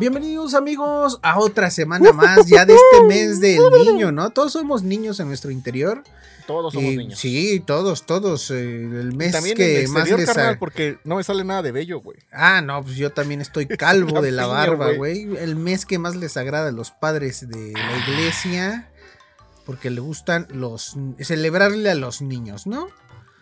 Bienvenidos amigos a otra semana más ya de este mes del niño, ¿no? Todos somos niños en nuestro interior. Todos somos niños. Sí, todos, todos. eh, el mes también que en más les carnal, porque no me sale nada de bello, güey. Ah, no, pues yo también estoy calvo La de la piña, barba, güey. güey. El mes que más les agrada a los padres de la Ah. iglesia. Porque le gustan los. celebrarle a los niños, ¿no?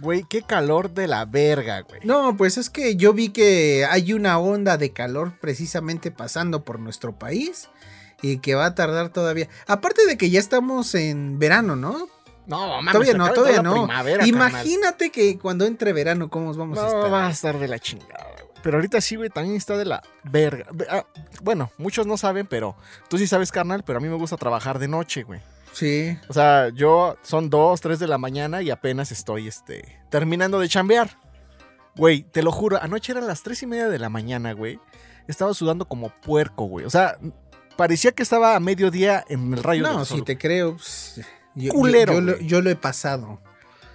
Güey, qué calor de la verga, güey. No, pues es que yo vi que hay una onda de calor precisamente pasando por nuestro país. Y que va a tardar todavía. Aparte de que ya estamos en verano, ¿no? No, mames, todavía no, todavía no. Imagínate que cuando entre verano, ¿cómo vamos carnal. a No, estar? va a estar de la chingada, güey. Pero ahorita sí, güey, también está de la verga. Ve- ah, bueno, muchos no saben, pero tú sí sabes, carnal, pero a mí me gusta trabajar de noche, güey. Sí. O sea, yo son dos, tres de la mañana y apenas estoy, este, terminando de chambear. Güey, te lo juro, anoche eran las tres y media de la mañana, güey. Estaba sudando como puerco, güey. O sea, parecía que estaba a mediodía en el rayo No, del si sol. te creo. pues, yo, Culero, yo- yo lo, güey. yo lo he pasado.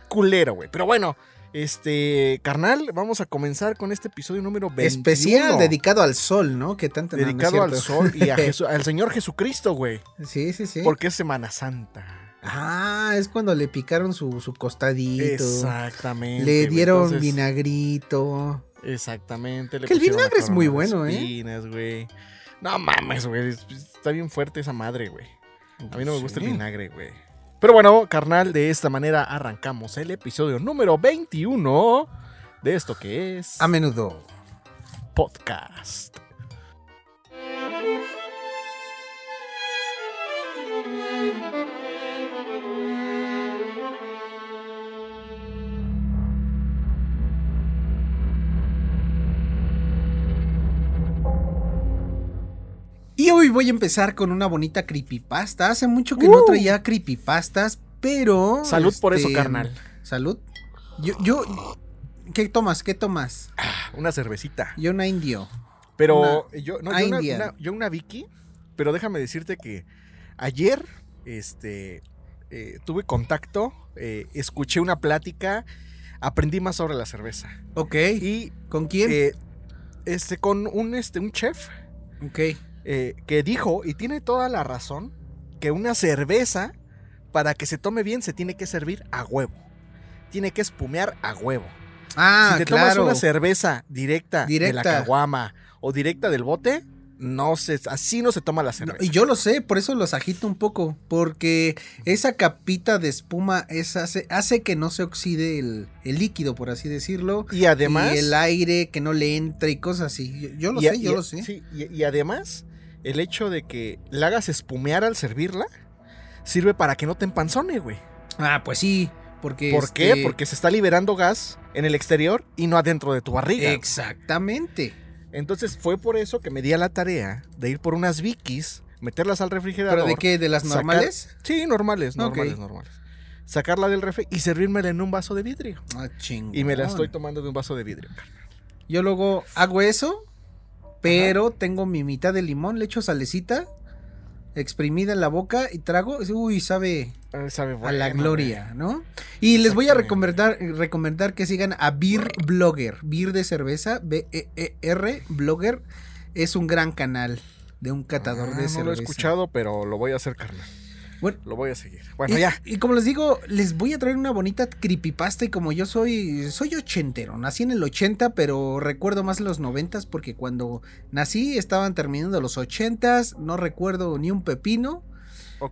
Culero, güey. Pero bueno, este, carnal, vamos a comenzar con este episodio número 21. Especial dedicado al sol, ¿no? Que tanto no Dedicado al sol y a Jesu- al Señor Jesucristo, güey. sí, sí, sí. Porque es Semana Santa. Ah, es cuando le picaron su, su costadito. Exactamente. Le dieron Entonces, vinagrito. Exactamente. le Que el vinagre es muy bueno, ¿eh? güey. No mames, güey. es- Está bien fuerte esa madre, güey. A mí no me gusta el vinagre, güey. Pero bueno, carnal, de esta manera arrancamos el episodio número 21 de esto que es A menudo. podcast. Hoy voy a empezar con una bonita creepypasta. Hace mucho que no Uh. traía creepypastas, pero. Salud por eso, este, carnal. Salud. Yo, yo. ¿Qué tomas? ¿Qué tomas? Ah, Una cervecita. Yo una indio. Pero yo, no, yo, una, Indian. una- yo una Vicky, pero déjame decirte que ayer este, eh, tuve contacto, eh, escuché una plática, aprendí más sobre la cerveza. Ok. Y ¿Con quién? eh, este, con un, este, un chef ok. Eh, que dijo, y tiene toda la razón, que una cerveza, para que se tome bien, se tiene que servir a huevo. Tiene que espumear a huevo. Ah, si te tomas una cerveza directa, de la caguama o directa del bote, no se, así no se toma la No, cerveza. y yo lo sé, por eso los agito un poco, porque esa capita de espuma es, hace, hace que no se oxide el, el líquido, por así decirlo. Y además, y el aire que no le entre y cosas así. Yo, yo lo y sé, yo y lo sé. sí, y además, el hecho de que la hagas espumear al servirla, sirve para que no te empanzone, güey. Ah, pues sí, porque... ¿Por qué? este, Porque se está liberando gas en el exterior y no adentro de tu barriga. Exactamente. Entonces fue por eso que me di a la tarea de ir por unas Vikis, meterlas al refrigerador. ¿Pero de qué? ¿De las sacar- normales? Sí, normales, normales, normales. Sacarla del refri y servírmela en un vaso de vidrio. Ah, chingón. Y me la estoy tomando de un vaso de vidrio. Yo luego hago eso, pero tengo mi mitad de limón, le echo salecita, exprimida en la boca y trago. Uy, sabe Ah, sabe a la gloria, ¿no? Y les voy a recomendar, recomendar que sigan a Beer Blogger, Beer de cerveza, B-E-E-R, Blogger. Es un gran canal de un catador Ah, de no cerveza. lo he escuchado, pero lo voy a hacer, carnal. Bueno, Lo voy a seguir. Bueno, y, ya. y como les digo, les voy a traer una bonita creepypasta y como yo soy, soy ochentero, nací en el 80, pero recuerdo más los 90 porque cuando nací estaban terminando los 80, no recuerdo ni un pepino,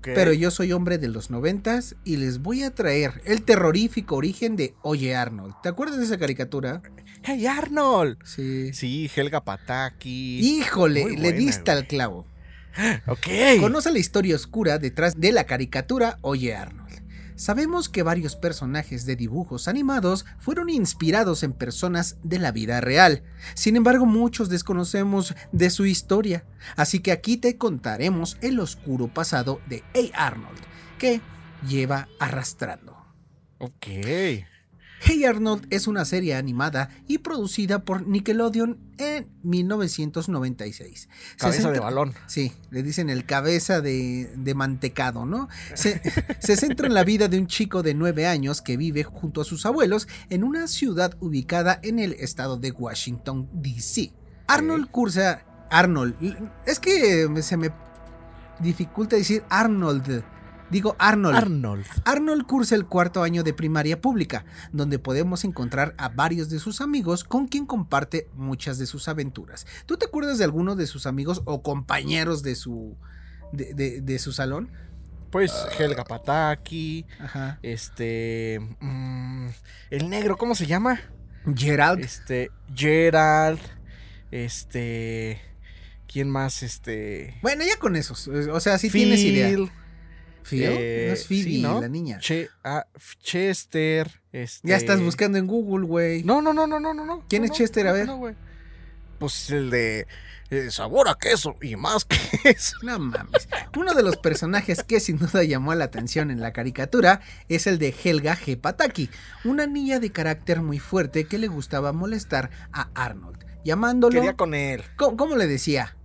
pero yo soy hombre de los 90 y les voy a traer el terrorífico origen de Oye Arnold. ¿Te acuerdas de esa caricatura? ¡Hey, Arnold! Sí. Sí, Helga Pataki. Híjole, le diste al clavo. Ok. Conoce la historia oscura detrás de la caricatura Oye Arnold. Sabemos que varios personajes de dibujos animados fueron inspirados en personas de la vida real. Sin embargo, muchos desconocemos de su historia. Así que aquí te contaremos el oscuro pasado de A. Arnold, que lleva arrastrando. Ok. Hey Arnold es una serie animada y producida por Nickelodeon en 1996. Se Cabeza de balón. Sí, le dicen el cabeza de, de mantecado, ¿no? Se, se centra en la vida de un chico de 9 años que vive junto a sus abuelos en una ciudad ubicada en el estado de Washington, D.C. Arnold cursa Arnold. Es que se me dificulta decir Arnold. Digo Arnold. Arnold. Arnold cursa el cuarto año de primaria pública, donde podemos encontrar a varios de sus amigos con quien comparte muchas de sus aventuras. ¿Tú te acuerdas de alguno de sus amigos o compañeros de su, de, de- de su salón? Pues Helga Pataki. Ajá. Este. mm, el negro, ¿cómo se llama? Gerald. Este. Gerald. Este. ¿Quién más? Este. Bueno, ya con esos. O sea, sí tienes idea. ¿Phil? eh, no es Phoebe, sí, ¿no? la niña. Che- ah, Chester. Este... Ya estás buscando en Google, güey. No, no, no, no, no, no. ¿Quién No, es no, Chester? A ver. güey. pues el de eh, sabor a queso y más queso. No mames. Uno de los personajes que sin duda llamó la atención en la caricatura es el de Helga G. Pataki, una niña de carácter muy fuerte que le gustaba molestar a Arnold, llamándolo... Quería con él. ¿Cómo, cómo le decía?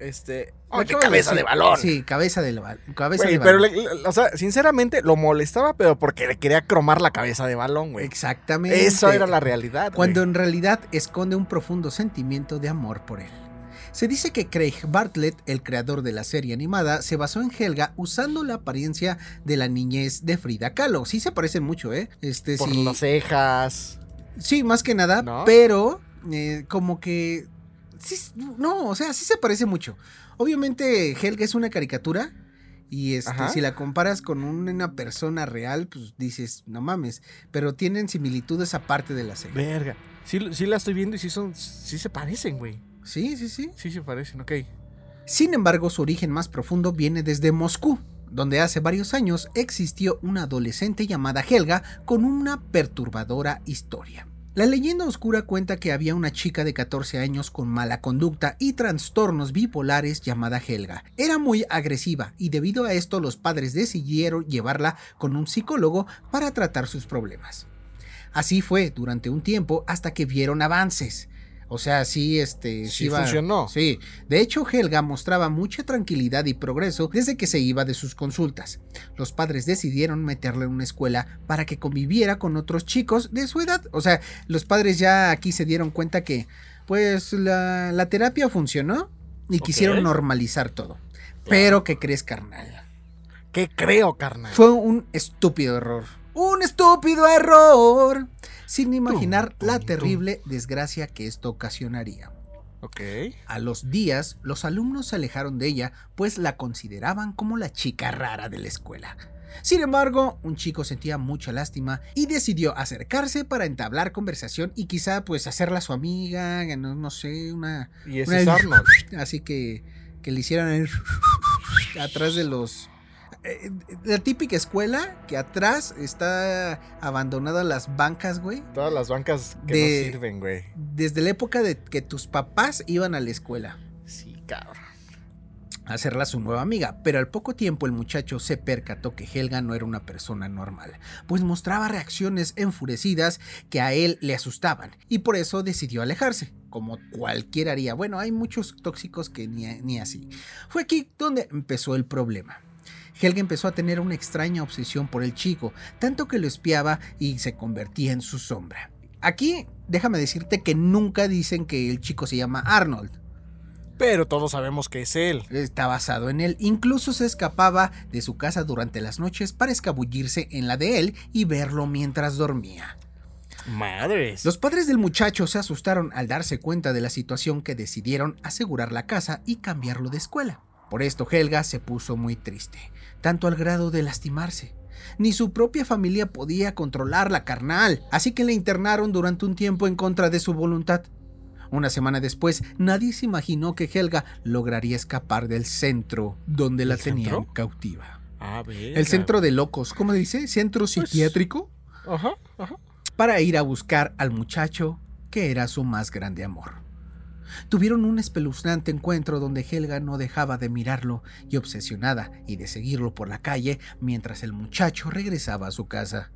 Este. Lo Oye, acabo cabeza de balón. Sí, cabeza de, cabeza pero, balón. le- o sea, sinceramente lo molestaba, pero porque le quería cromar la cabeza de balón, güey. Exactamente. Eso era la realidad. Cuando en realidad esconde un profundo sentimiento de amor por él. Se dice que Craig Bartlett, el creador de la serie animada, se basó en Helga usando la apariencia de la niñez de Frida Kahlo. Sí se parecen mucho, ¿eh? Este Por sí. las cejas. Sí, más que nada, ¿No? pero eh, como que... sí, no, o sea, sí se parece mucho. Obviamente Helga es una caricatura y este, si la comparas con una persona real, pues dices, no mames, pero tienen similitudes aparte de la serie. Verga. Sí, sí la estoy viendo y sí son. Sí se parecen, güey. Sí, sí, sí. Sí se parecen, ok. Sin embargo, su origen más profundo viene desde Moscú, donde hace varios años existió una adolescente llamada Helga con una perturbadora historia. La leyenda oscura cuenta que había una chica de 14 años con mala conducta y trastornos bipolares llamada Helga. Era muy agresiva y debido a esto los padres decidieron llevarla con un psicólogo para tratar sus problemas. Así fue durante un tiempo hasta que vieron avances. O sea, sí, este, Sí iba- funcionó. Sí, de hecho Helga mostraba mucha tranquilidad y progreso desde que se iba de sus consultas. Los padres decidieron meterla en una escuela para que conviviera con otros chicos de su edad. O sea, los padres ya aquí se dieron cuenta que, pues, la, la terapia funcionó y quisieron normalizar todo. Pero, ¿qué crees, carnal? ¿Qué creo, carnal? Fue un estúpido error. Un estúpido error. Sin imaginar Tum, la tum, terrible desgracia que esto ocasionaría. Ok. A los días, los alumnos se alejaron de ella, pues la consideraban como la chica rara de la escuela. Sin embargo, un chico sentía mucha lástima y decidió acercarse para entablar conversación y quizá pues hacerla su amiga, no, no sé, una... Y ese una- es Arnold. Así que, que le hicieran el atrás de los... eh, La típica escuela que atrás está abandonada las bancas, güey. Todas las bancas que De- no sirven, güey. Desde la época de que tus papás iban a la escuela. Sí, cabrón. a hacerla su nueva amiga, pero al poco tiempo el muchacho se percató que Helga no era una persona normal, pues mostraba reacciones enfurecidas que a él le asustaban, y por eso decidió alejarse, como cualquiera haría. Bueno, hay muchos tóxicos que ni, ni así. Fue aquí donde empezó el problema. Helga empezó a tener una extraña obsesión por el chico, tanto que lo espiaba y se convertía en su sombra. Aquí, déjame decirte que nunca dicen que el chico se llama Arnold. Pero todos sabemos que es él. Está basado en él. Incluso se escapaba de su casa durante las noches para escabullirse en la de él y verlo mientras dormía. Madres. Los padres del muchacho se asustaron al darse cuenta de la situación que decidieron asegurar la casa y cambiarlo de escuela. Por esto Helga se puso muy triste, tanto al grado de lastimarse. Ni su propia familia podía controlarla, carnal, así que la internaron durante un tiempo en contra de su voluntad. Una semana después, nadie se imaginó que Helga lograría escapar del centro donde la ¿El tenían centro? cautiva. Ah. El centro de locos, ¿cómo dice? ¿Centro Pues- psiquiátrico? Ajá, ajá. para ir a buscar al muchacho que era su más grande amor. Tuvieron un espeluznante encuentro donde Helga no dejaba de mirarlo y obsesionada y de seguirlo por la calle mientras el muchacho regresaba a su casa.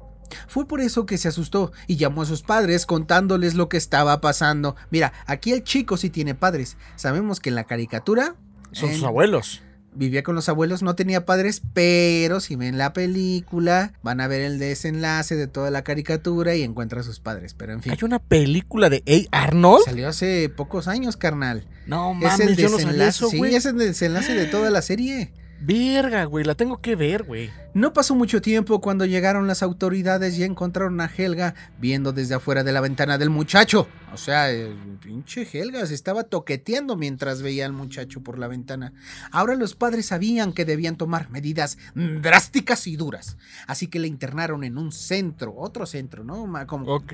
Fue por eso que se asustó y llamó a sus padres contándoles lo que estaba pasando. Mira, aquí el chico sí tiene padres. Sabemos que en la caricatura Son sus abuelos. Vivía con los abuelos, no tenía padres, pero si ven la película, van a ver el desenlace de toda la caricatura y encuentra a sus padres. Pero en fin. ¿Hay una película de A. Arnold? Salió hace pocos años, carnal. No es el mames, yo no desenlace, sabía eso, sí, es el desenlace de toda la serie. Verga, güey, la tengo que ver, güey. No pasó mucho tiempo cuando llegaron las autoridades y encontraron a Helga viendo desde afuera de la ventana del muchacho. O sea, el pinche Helga se estaba toqueteando mientras veía al muchacho por la ventana. Ahora los padres sabían que debían tomar medidas drásticas y duras. Así que le internaron en un centro, otro centro, ¿no? Como, Ok.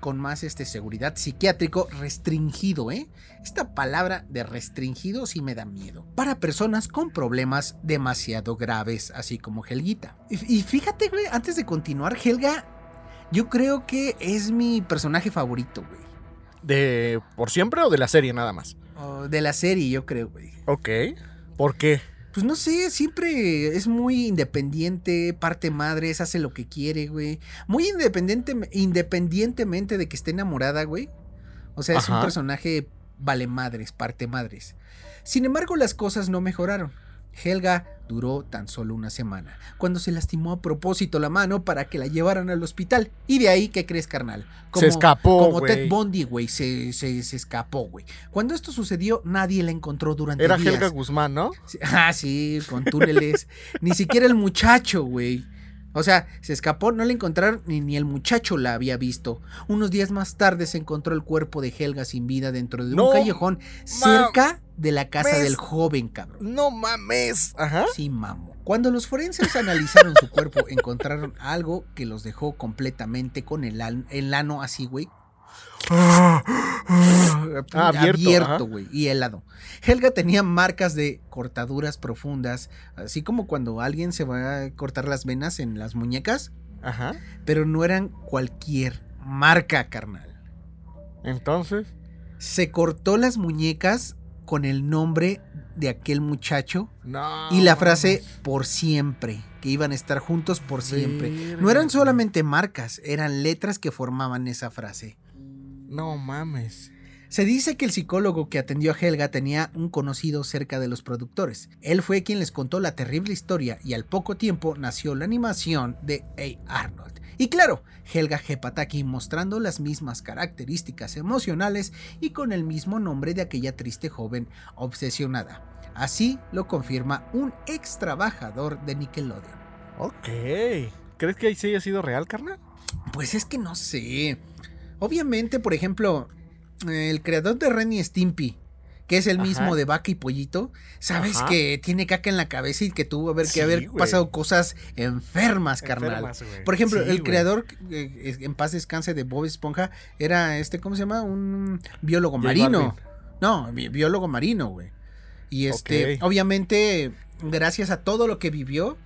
con más este, seguridad psiquiátrico restringido, ¿eh? Esta palabra de restringido sí me da miedo. Para personas con problemas demasiado graves, así como Helguita. Y, y fíjate, güey, antes de continuar, Helga, yo creo que es mi personaje favorito, güey. ¿De por siempre o de la serie nada más? De la serie, yo creo, güey. Ok. ¿Por qué? Pues no sé, siempre es muy independiente, parte madres, hace lo que quiere, güey. Muy independiente, independientemente de que esté enamorada, güey. O sea, es un personaje vale madres, parte madres. Sin embargo, las cosas no mejoraron. Helga duró tan solo una semana, cuando se lastimó a propósito la mano para que la llevaran al hospital. Y de ahí, ¿qué crees, carnal? Se escapó, Como Ted. Bundy, güey, se, se- se escapó, güey. Cuando esto sucedió, nadie la encontró durante Era días. Helga Guzmán, ¿no? Ah, sí, con túneles. ni siquiera el muchacho, güey. O sea, se escapó, no la encontraron ni, ni el muchacho la había visto. Unos días más tarde se encontró el cuerpo de Helga sin vida dentro de No un callejón cerca de la casa del joven, cabrón. No mames. Ajá. Sí, mamo. Cuando los forenses analizaron su cuerpo, encontraron algo que los dejó completamente con el, el ano así, güey. Ah, abierto, güey, y helado. Helga tenía marcas de cortaduras profundas, así como cuando alguien se va a cortar las venas en las muñecas, Ajá. pero no eran cualquier marca, carnal. Entonces. Se cortó las muñecas con el nombre de aquel muchacho No. y la frase por siempre, que iban a estar juntos por siempre. No eran solamente marcas, eran letras que formaban esa frase. No mames. Se dice que el psicólogo que atendió a Helga tenía un conocido cerca de los productores. Él fue quien les contó la terrible historia y al poco tiempo nació la animación de A. Arnold. Y claro, Helga Hepataki mostrando las mismas características emocionales y con el mismo nombre de aquella triste joven obsesionada. Así lo confirma un ex trabajador de Nickelodeon. Ok. ¿Crees que ahí sí haya sido real, carnal? Pues es que no sé. Obviamente, por ejemplo, el creador de Ren y Stimpy, que es el Ajá. mismo de Vaca y Pollito, sabes Ajá. que tiene caca en la cabeza y que tuvo haber que Sí, haber pasado cosas enfermas, carnal. Enfermas. Por ejemplo, Sí, el creador eh, en paz descanse de Bob Esponja era este, ¿cómo se llama? Un biólogo marino. No, bi- biólogo marino, güey. Y este, obviamente, gracias a todo lo que vivió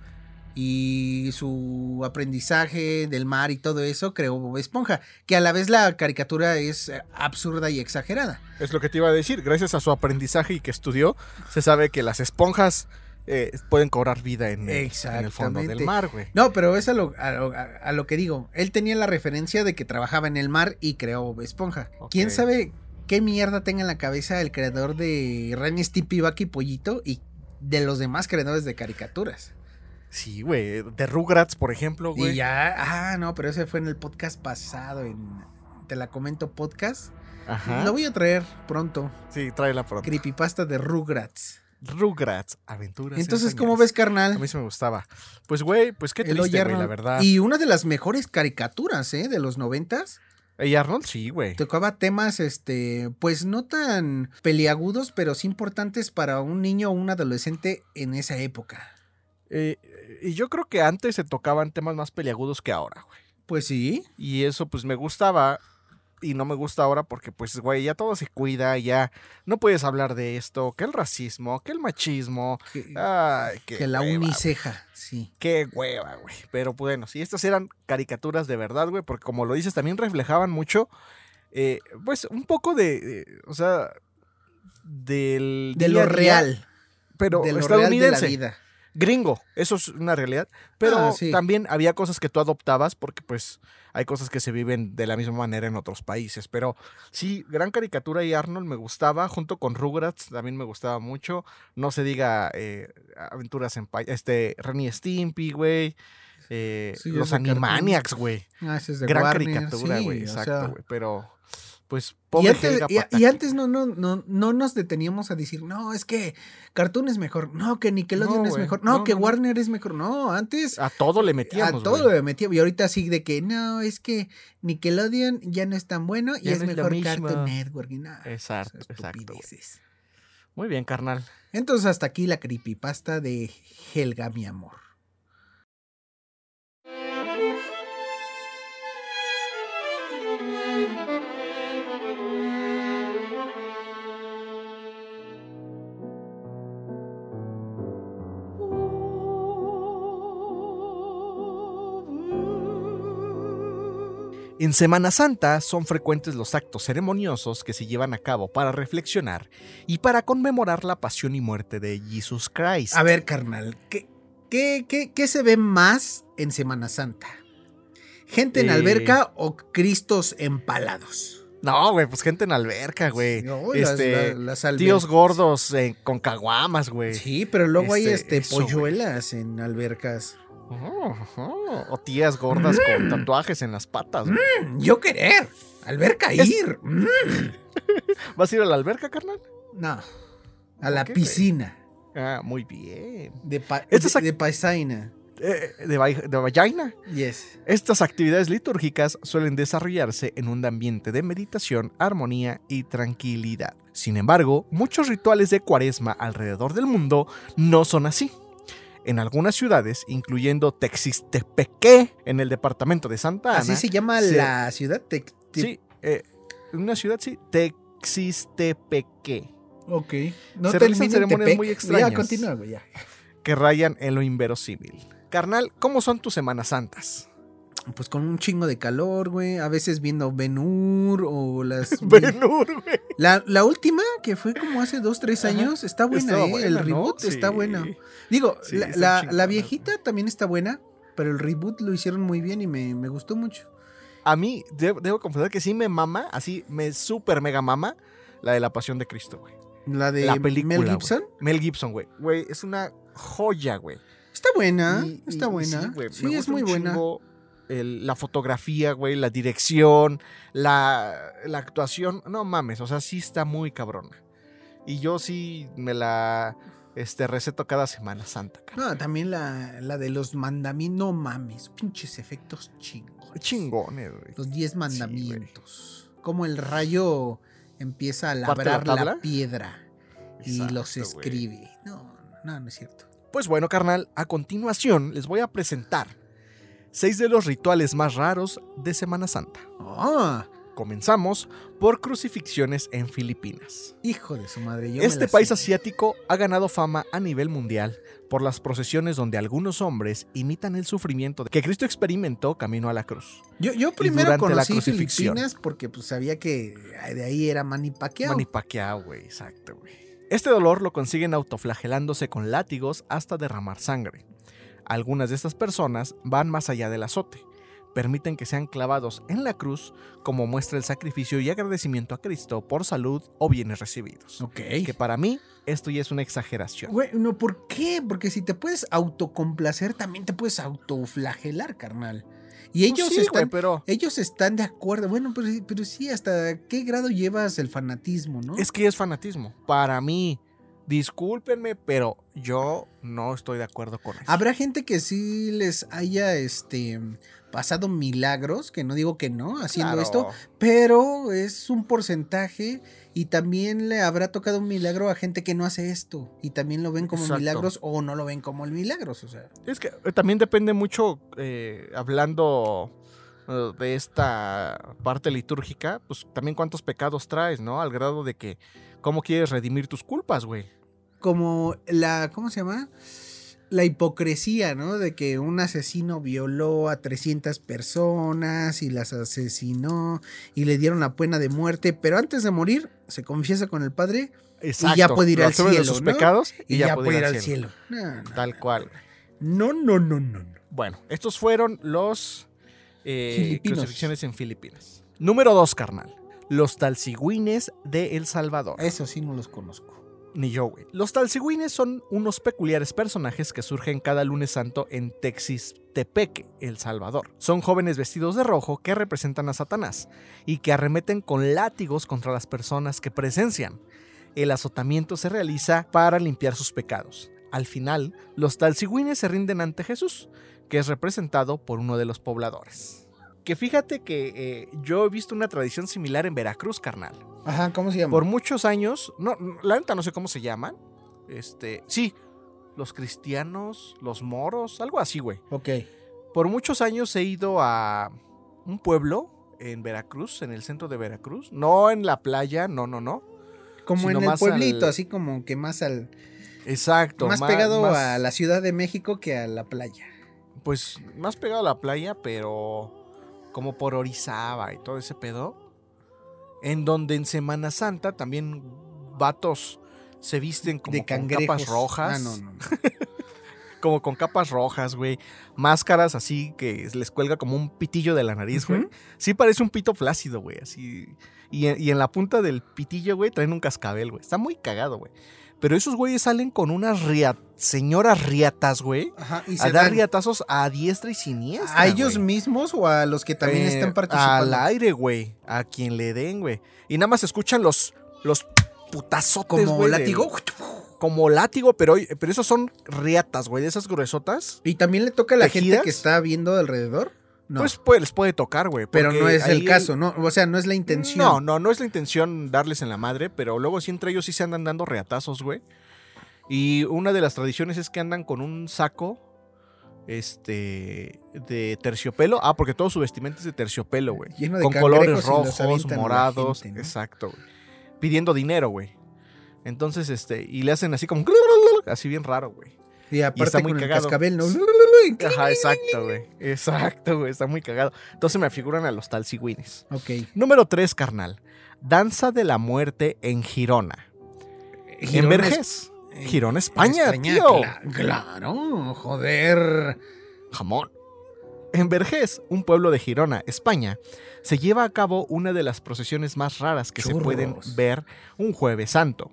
y su aprendizaje del mar y todo eso, creó Bob Esponja. Que a la vez la caricatura es eh, absurda y exagerada. Es lo que te iba a decir. Gracias a su aprendizaje y que estudió, se sabe que las esponjas eh, pueden cobrar vida en, el- en el fondo del mar, güey. No, pero es a lo, a, lo, a- a lo que digo. Él tenía la referencia de que trabajaba en el mar y creó Bob Esponja. ¿Quién sabe qué mierda tenga en la cabeza el creador de Ren, Stimpy, Bucky, Pollito y de los demás creadores de caricaturas? Sí, güey. De Rugrats, por ejemplo, güey. Y ya, ah, no, pero ese fue en el podcast pasado, en Te la comento podcast. Ajá. Lo voy a traer pronto. Sí, tráela pronto. Creepypasta de Rugrats. Rugrats, aventuras. Entonces, ¿cómo ves, A carnal? mí sí me gustaba. Pues, güey, pues qué triste, güey, la verdad. Y una de las mejores caricaturas, ¿eh? De los noventas. ¿Y Arnold? Sí, güey. Tocaba temas, este, pues no tan peliagudos, pero sí importantes para un niño o un adolescente en esa época. Eh, y yo creo que antes se tocaban temas más peliagudos que ahora, güey. Pues sí. Y eso, pues, me gustaba. Y no me gusta ahora porque, pues, güey, ya todo se cuida, ya no puedes hablar de esto, que el racismo, que el machismo. Que, Ay, qué que la hueva, uniceja, sí. Qué hueva, güey. Pero bueno, si estas eran caricaturas de verdad, güey, porque como lo dices, también reflejaban mucho, eh, pues, un poco de, de- o sea, del De lo día, real. pero de lo real de la estadounidense. vida. Gringo, eso es una realidad. Pero Ah, sí. también había cosas que tú adoptabas porque pues hay cosas que se viven de la misma manera en otros países. Pero sí, gran caricatura y Arnold me gustaba, junto con Rugrats también me gustaba mucho. No se diga eh, Aventuras en Pa- este Ren y Stimpy, güey. Eh, Sí, los. Animaniacs, güey. Ah, Gran Warner, caricatura, sí, güey. o Exacto, sea, güey. Pero, pues, Y pobre antes, Helga y- y antes no, no, no, no nos deteníamos a decir, no, es que Cartoon es mejor, no, que Nickelodeon No, es mejor, no, no, que no. Warner es mejor, no, antes A todo le a metíamos, todo güey. le metíamos. Y ahorita sí de que, no, es que Nickelodeon ya no es tan bueno y Ya es es mejor mismo. Cartoon Network. Y nada, Exacto, exacto. Muy bien, carnal. Entonces hasta aquí la creepypasta de Helga, mi amor. En Semana Santa son frecuentes los actos ceremoniosos que se llevan a cabo para reflexionar y para conmemorar la pasión y muerte de Jesus Christ. A ver, carnal, ¿qué, qué, qué, qué se ve más en Semana Santa? ¿Gente en Eh. alberca o cristos empalados? No, güey, pues gente en alberca, güey. No, las- este, la- las alber- tíos gordos eh, con caguamas, güey. Sí, pero luego hay Este, este, eso, polluelas en albercas. Oh, oh, O tías gordas con tatuajes en las patas. Mm, Yo querer. Alberca Es- ir. Mm. ¿Vas a ir a la alberca, carnal? No. A la piscina. Ah, muy bien. De, pa- Estas de, ac- de paisaina. Eh, de, vai- de vagina. Yes. Estas actividades litúrgicas suelen desarrollarse en un ambiente de meditación, armonía y tranquilidad. Sin embargo, muchos rituales de cuaresma alrededor del mundo no son así. En algunas ciudades, incluyendo Texistepeque, en el departamento de Santa Ana. Así se llama se- la ciudad. Te- te- Sí, eh, una ciudad, sí, Texistepeque, Ok. No Se realizan ceremonias Tepec. muy extrañas. Ya, continúa, ya. que rayan en lo inverosímil. Carnal, ¿cómo son tus Semanas Santas? Pues con un chingo de calor, güey. A veces viendo Ben-Hur o las. Ben-Hur, güey. La, la última, que fue como hace dos, tres Ajá. años, está buena, ¿eh? buena, el ¿no? reboot está Sí. buena. Digo, Sí, la, la- viejita también está buena, pero el reboot lo hicieron muy bien y me, me gustó mucho. A mí, de- debo confesar que sí me mama, así me súper mega mama, la de la Pasión de Cristo, güey. La de La película, Mel güey. Gibson. Mel Gibson, güey. Güey, es una joya, güey. Está buena, Y- está y- buena. Sí, güey, Sí, me es muy buena. chingo el- la fotografía, güey, la dirección, la, la actuación. No mames, o sea, sí está muy cabrona. Y yo sí me la este, receto cada Semana Santa, cara. No, también la, la de los mandamientos. No mames, pinches efectos chingos. Chingones, güey. Los diez mandamientos. Como el rayo empieza a ¿Parte la labrar la, piedra y los Exacto, escribe. No, no, no es cierto. Pues bueno, carnal, a continuación les voy a presentar seis de los rituales más raros de Semana Santa. Ah, Comenzamos por crucifixiones en Filipinas. hijo de su madre. yo Este la país sé. asiático ha ganado fama a nivel mundial por las procesiones donde algunos hombres imitan el sufrimiento que Cristo experimentó camino a la cruz. Yo, yo primero la conocí crucifixión. Filipinas porque pues sabía que de ahí era. Manny Pacquiao, güey, exacto, güey. Este dolor lo consiguen autoflagelándose con látigos hasta derramar sangre. Algunas de estas personas van más allá del azote. Permiten que sean clavados en la cruz como muestra el sacrificio y agradecimiento a Cristo por salud o bienes recibidos. Ok. Que para mí esto ya es una exageración. Güey, no, ¿por qué? Porque si te puedes autocomplacer, también te puedes autoflagelar, carnal. Y ellos Pues sí, güey, están... pero Ellos están de acuerdo. Bueno, pero, pero sí, ¿hasta qué grado llevas el fanatismo, no? es que es fanatismo. Para mí, discúlpenme, pero yo no estoy de acuerdo con eso. Habrá gente que sí les haya este pasado milagros, que no digo que no, haciendo Claro. esto, pero es un porcentaje y también le habrá tocado un milagro a gente que no hace esto y también lo ven como Exacto. milagros o no lo ven como milagros, o sea. Es que eh, también depende mucho, eh, hablando eh, de esta parte litúrgica, pues también cuántos pecados traes, ¿no? Al grado de que, ¿cómo quieres redimir tus culpas, güey? Como la, ¿cómo se llama? la hipocresía, ¿no? De que un asesino violó a 300 personas y las asesinó y le dieron la pena de muerte, pero antes de morir se confiesa con el padre Exacto. y ya puede ir al cielo, sus ¿no? pecados y, ya, puede ir al cielo. No, no, Tal cual. no, no, no, no, no. Bueno, estos fueron los eh, crucifixiones en Filipinas. Número dos, carnal. Los talcigüines de El Salvador. Eso sí no los conozco. Ni yo, güey. Los talcigüines son unos peculiares personajes que surgen cada lunes santo en Texistepeque, El Salvador. Son jóvenes vestidos de rojo que representan a Satanás y que arremeten con látigos contra las personas que presencian. El azotamiento se realiza para limpiar sus pecados. Al final, los talcigüines se rinden ante Jesús, que es representado por uno de los pobladores. Que fíjate que eh, yo he visto una tradición similar en Veracruz, carnal. Ajá, ¿cómo se llama? Por muchos años, no, la neta no sé cómo se llaman. Este, sí, los cristianos, los moros, algo así, güey. Ok. Por muchos años he ido a un pueblo en Veracruz, en el centro de Veracruz, no en la playa, no, no, no. Como en el más pueblito, al- así como que más al Exacto. más ma- pegado más- a la Ciudad de México que a la playa. Pues más pegado a la playa, pero como por Orizaba y todo ese pedo. En donde en Semana Santa también vatos se visten como de con capas rojas. Ah, no, no, no. como con capas rojas, güey. Máscaras así que les cuelga como un pitillo de la nariz, güey. Sí parece un pito flácido, güey, así. Y, en- y en la punta del pitillo, güey, traen un cascabel, güey. Está muy cagado, güey. Pero esos güeyes salen con unas ria- señoras riatas, güey. Ajá, y A se dar dan riatazos a diestra y siniestra. a ellos güey. mismos o a los que también Eh, están participando. Al aire, güey. A quien le den, güey. Y nada más escuchan los, los putazotes, como güey, látigo. Como látigo, pero, pero esos son riatas, güey. De esas gruesotas. Y también le toca a la gente que está viendo alrededor. No, Pues, pues les puede tocar, güey. pero no es el caso, no, o sea, no es la intención. No, no, no es la intención darles en la madre, pero luego sí entre ellos sí se andan dando reatazos, güey. Y una de las tradiciones es que andan con un saco este de terciopelo. Ah, porque todo su vestimenta es de terciopelo, güey. Lleno de Con colores rojos, morados, gente, ¿no? exacto, güey. Pidiendo dinero, güey. Entonces, este, y le hacen así como así bien raro, güey. Y aparte está muy con el cagado. cascabel, ¿no? Ajá, exacto, güey. Exacto, güey. Está muy cagado. Entonces me figuran a los talcigüines. Ok. Número 3, carnal. Danza de la muerte en Girona. en Girona Vergés. es- Girona, en España, tío. cla- claro, joder. Jamón. En Vergés, un pueblo de Girona, España, se lleva a cabo una de las procesiones más raras que se pueden ver un jueves santo.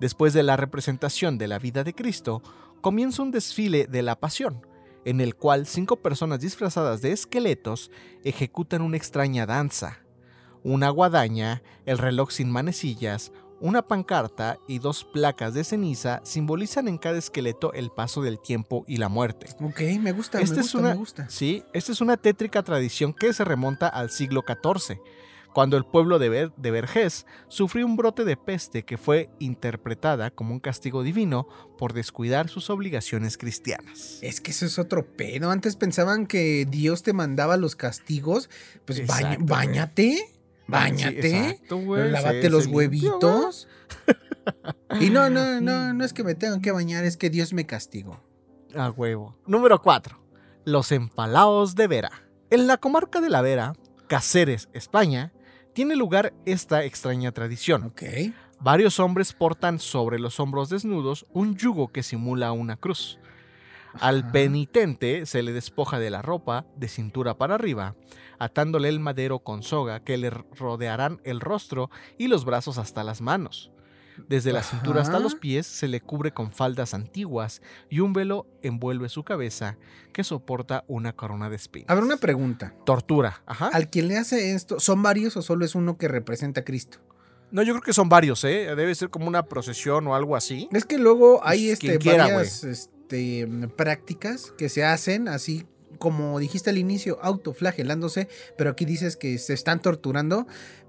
Después de la representación de la vida de Cristo, comienza un desfile de la pasión, en el cual cinco personas disfrazadas de esqueletos ejecutan una extraña danza. Una guadaña, el reloj sin manecillas, una pancarta y dos placas de ceniza simbolizan en cada esqueleto el paso del tiempo y la muerte. Ok, me gusta, me es gusta, una- me gusta. Sí, esta es una tétrica tradición que se remonta al siglo XIV, cuando el pueblo de, Ver- de Vergés sufrió un brote de peste que fue interpretada como un castigo divino por descuidar sus obligaciones cristianas. Es que eso es otro pedo. Antes pensaban que Dios te mandaba los castigos. Pues Exacto, bañate, bañate, Sí, exacto, güey, lávate los huevitos. y no, no, no, no es que me tengan que bañar, es que Dios me castigó. A huevo. Número 4. Los empalaos de Vera. En la comarca de la Vera, Cáceres, España, tiene lugar esta extraña tradición. Ok. Varios hombres portan sobre los hombros desnudos un yugo que simula una cruz. Al penitente se le despoja de la ropa, de cintura para arriba, atándole el madero con soga que le rodearán el rostro y los brazos hasta las manos. Desde la cintura hasta los pies se le cubre con faldas antiguas y un velo envuelve su cabeza que soporta una corona de espinas. A ver, una pregunta. Tortura. Ajá. ¿Al quien le hace esto, son varios o solo es uno que representa a Cristo? No, yo creo que son varios, ¿eh? Debe ser como una procesión o algo así. Es que luego hay Pues, este, quiera, varias este, prácticas que se hacen así como dijiste al inicio, autoflagelándose, pero aquí dices que se están torturando,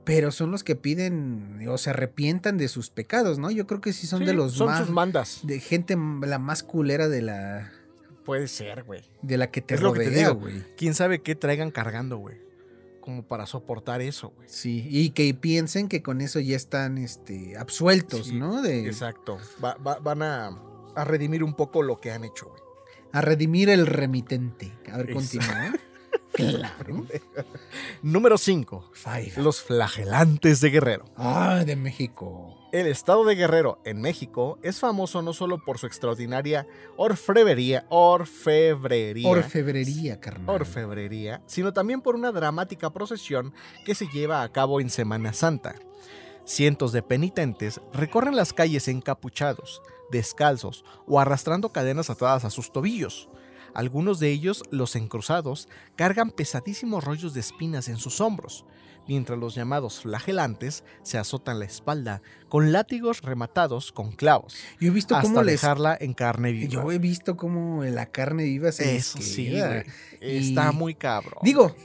pero son los que piden o se arrepientan de sus pecados, ¿no? Yo creo que sí son de los son más sus mandas. de gente la más culera de la Puede ser, güey. de la que te Es lo que te rodea, digo. güey. quién sabe qué traigan cargando, güey. Como para soportar eso, güey. Sí, y que piensen que con eso ya están este absueltos, Sí, ¿no? De Exacto. Va- va- van a, a redimir un poco lo que han hecho, güey. A redimir el remitente. A ver, continúa. Claro. Número 5. Five. Los flagelantes de Guerrero. Ah, de México. El estado de Guerrero, en México, es famoso no solo por su extraordinaria orfebrería, orfebrería, Orfebrería, carnal. orfebrería, sino también por una dramática procesión que se lleva a cabo en Semana Santa. Cientos de penitentes recorren las calles encapuchados, descalzos o arrastrando cadenas atadas a sus tobillos. Algunos de ellos, los encruzados, cargan pesadísimos rollos de espinas en sus hombros, mientras los llamados flagelantes se azotan la espalda con látigos rematados con clavos, Yo he visto hasta cómo les. dejarla en carne viva. Yo he visto cómo la carne viva se les Eso sí, güey. Está Y- muy cabrón. Digo,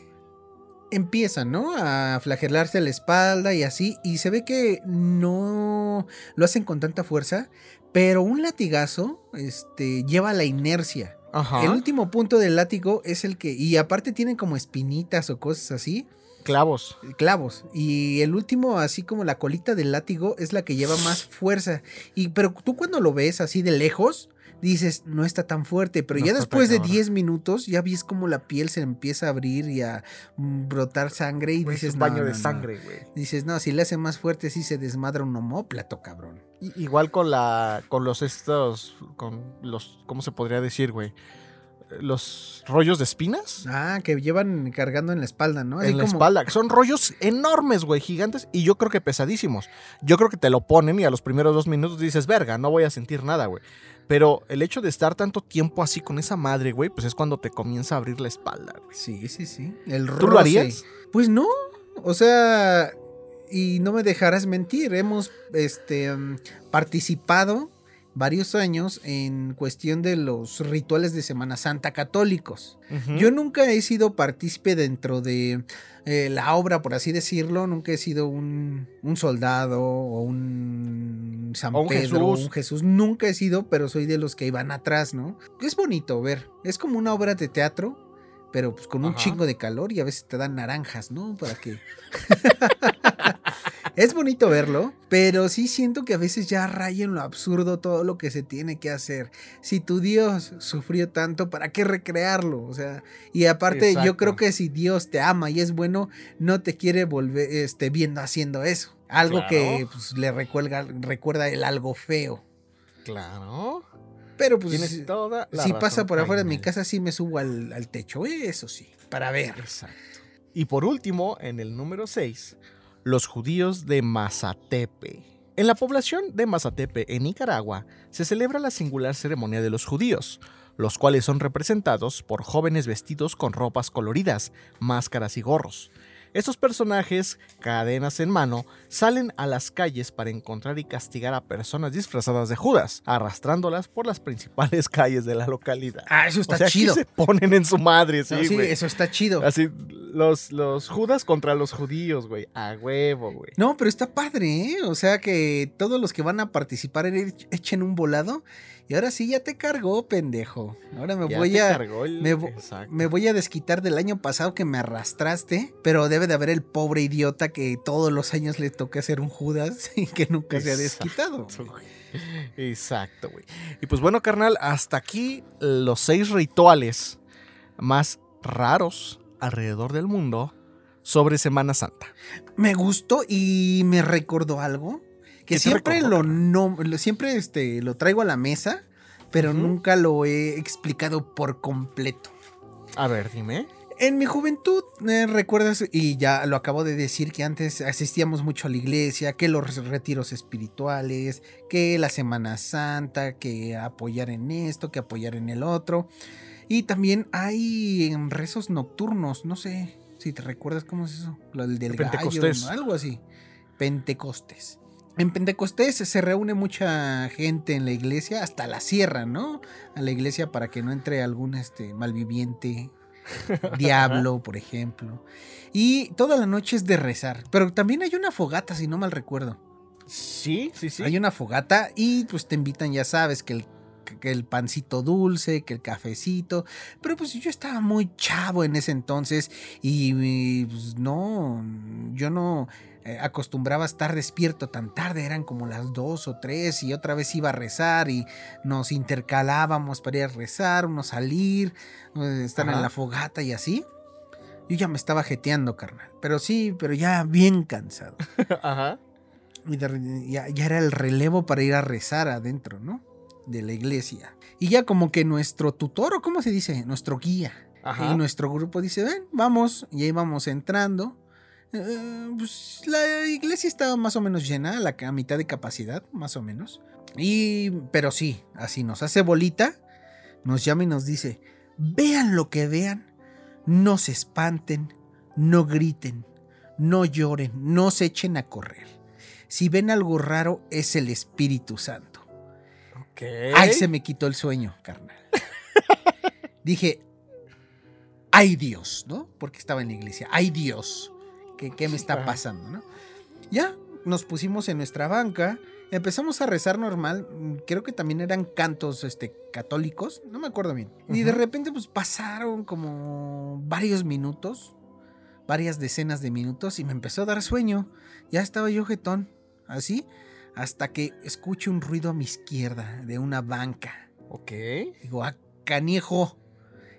empiezan, ¿no? A flagelarse la espalda y así. Y se ve que no lo hacen con tanta fuerza. Pero un latigazo este, lleva la inercia. Ajá. El último punto del látigo es el que. Y aparte tienen como espinitas o cosas así. Clavos. Clavos. Y el último, así como la colita del látigo, es la que lleva más fuerza. Y, pero tú cuando lo ves así de lejos, dices, no está tan fuerte. Pero No ya después de cabrón. 10 minutos, ya ves como la piel se empieza a abrir y a mm, brotar sangre. Y es dices, un baño no, de no". sangre, güey. Dices, no, si le hace más fuerte, sí se desmadra un homóplato, cabrón. Igual con la. con los estos. con los. ¿cómo se podría decir, güey? Los rollos de espinas. Ah, que llevan cargando en la espalda, ¿no? Así en la como- espalda. Son rollos enormes, güey, gigantes. Y yo creo que pesadísimos. Yo creo que te lo ponen y a los primeros dos minutos dices, verga, no voy a sentir nada, güey. Pero el hecho de estar tanto tiempo así con esa madre, güey, pues es cuando te comienza a abrir la espalda, güey. Sí, sí, sí. El ¿Tú lo harías? Pues no. O sea, y no me dejarás mentir, hemos este, mm, participado varios años en cuestión de los rituales de Semana Santa católicos. Yo nunca he sido partícipe dentro de eh, la obra, por así decirlo. Nunca he sido un, un soldado o un San O un Pedro o Jesús. un Jesús. Nunca he sido, pero soy de los que iban atrás, ¿no? Es bonito ver. Es como una obra de teatro, pero pues con un chingo de calor y a veces te dan naranjas, ¿no? Para que... Es bonito verlo, pero sí siento que a veces ya raya en lo absurdo todo lo que se tiene que hacer. Si tu Dios sufrió tanto, ¿para qué recrearlo? O sea, y aparte yo creo que si Dios te ama y es bueno, no te quiere volver este, viendo haciendo eso. Algo Claro. que pues, le recuerda, recuerda el algo feo. Claro. Pero pues Tienes toda la si pasa por afuera de mi casa, sí me subo al, al techo, eso sí, para ver. Exacto. Y por último, en el número 6, los judíos de Mazatepe. En la población de Mazatepe, en Nicaragua, se celebra la singular ceremonia de los judíos, los cuales son representados por jóvenes vestidos con ropas coloridas, máscaras y gorros. Estos personajes, cadenas en mano, salen a las calles para encontrar y castigar a personas disfrazadas de Judas, arrastrándolas por las principales calles de la localidad. Ah, eso está o sea, aquí chido. se ponen en su madre, sí, No, sí, eso está chido. Así, los, los Judas contra los judíos, güey. A huevo, güey. No, pero está padre, ¿eh? O sea que todos los que van a participar en- echen un volado. Y ahora sí ya te cargó, pendejo. Ahora me Ya voy a. el- me. Me voy a desquitar del año pasado que me arrastraste, pero debe de haber el pobre idiota que todos los años le toca hacer un Judas y que nunca se ha desquitado. güey. Exacto, güey. Y pues bueno, carnal, hasta aquí los seis rituales más raros alrededor del mundo sobre Semana Santa. Me gustó y me recordó algo que ¿Qué te siempre lo no, lo- siempre este lo traigo a la mesa, pero nunca lo he explicado por completo. A ver, dime. En mi juventud, eh, recuerdas, y ya lo acabo de decir, que antes asistíamos mucho a la iglesia, que los retiros espirituales, que la Semana Santa, que apoyar en esto, que apoyar en el otro. Y también hay em, rezos nocturnos, no sé si te recuerdas cómo es eso, lo del, del El gallo, algo así. Pentecostés. En Pentecostés se reúne mucha gente en la iglesia, hasta la sierra, ¿no? A la iglesia para que no entre algún este, malviviente, diablo, por ejemplo. Y toda la noche es de rezar. Pero también hay una fogata, si no mal recuerdo. Sí, sí, sí. Hay una fogata y pues te invitan, ya sabes, que el, que el pancito dulce, que el cafecito. Pero pues yo estaba muy chavo en ese entonces y pues, no, yo no, eh, acostumbraba a estar despierto tan tarde, eran como las dos o tres y otra vez iba a rezar y nos intercalábamos para ir a rezar, uno salir, eh, estar en la fogata y así. Yo ya me estaba jeteando, carnal. Pero sí, pero ya bien cansado. Ajá. Y de ya, ya era el relevo para ir a rezar adentro, ¿no? De la iglesia. Y ya como que nuestro tutor, o cómo se dice, nuestro guía. Ajá. Y nuestro grupo dice, ven, vamos. Y ahí vamos entrando. Eh, pues la iglesia estaba más o menos llena, a la a mitad de capacidad, más o menos. Y, pero sí, así nos hace bolita, nos llama y nos dice, vean lo que vean, no se espanten, no griten, no lloren, no se echen a correr. Si ven algo raro, es el Espíritu Santo. Ok. Ay, se me quitó el sueño, carnal. Dije, ay Dios, ¿no? Porque estaba en la iglesia. Ay Dios, ¿qué, qué me está pasando, no? Ya nos pusimos en nuestra banca, empezamos a rezar normal. Creo que también eran cantos este, católicos, no me acuerdo bien. Y de repente, pues pasaron como varios minutos, varias decenas de minutos, y me empezó a dar sueño. Ya estaba yo jetón, así, hasta que escucho un ruido a mi izquierda de una banca. Ok. Digo, ah, canijo.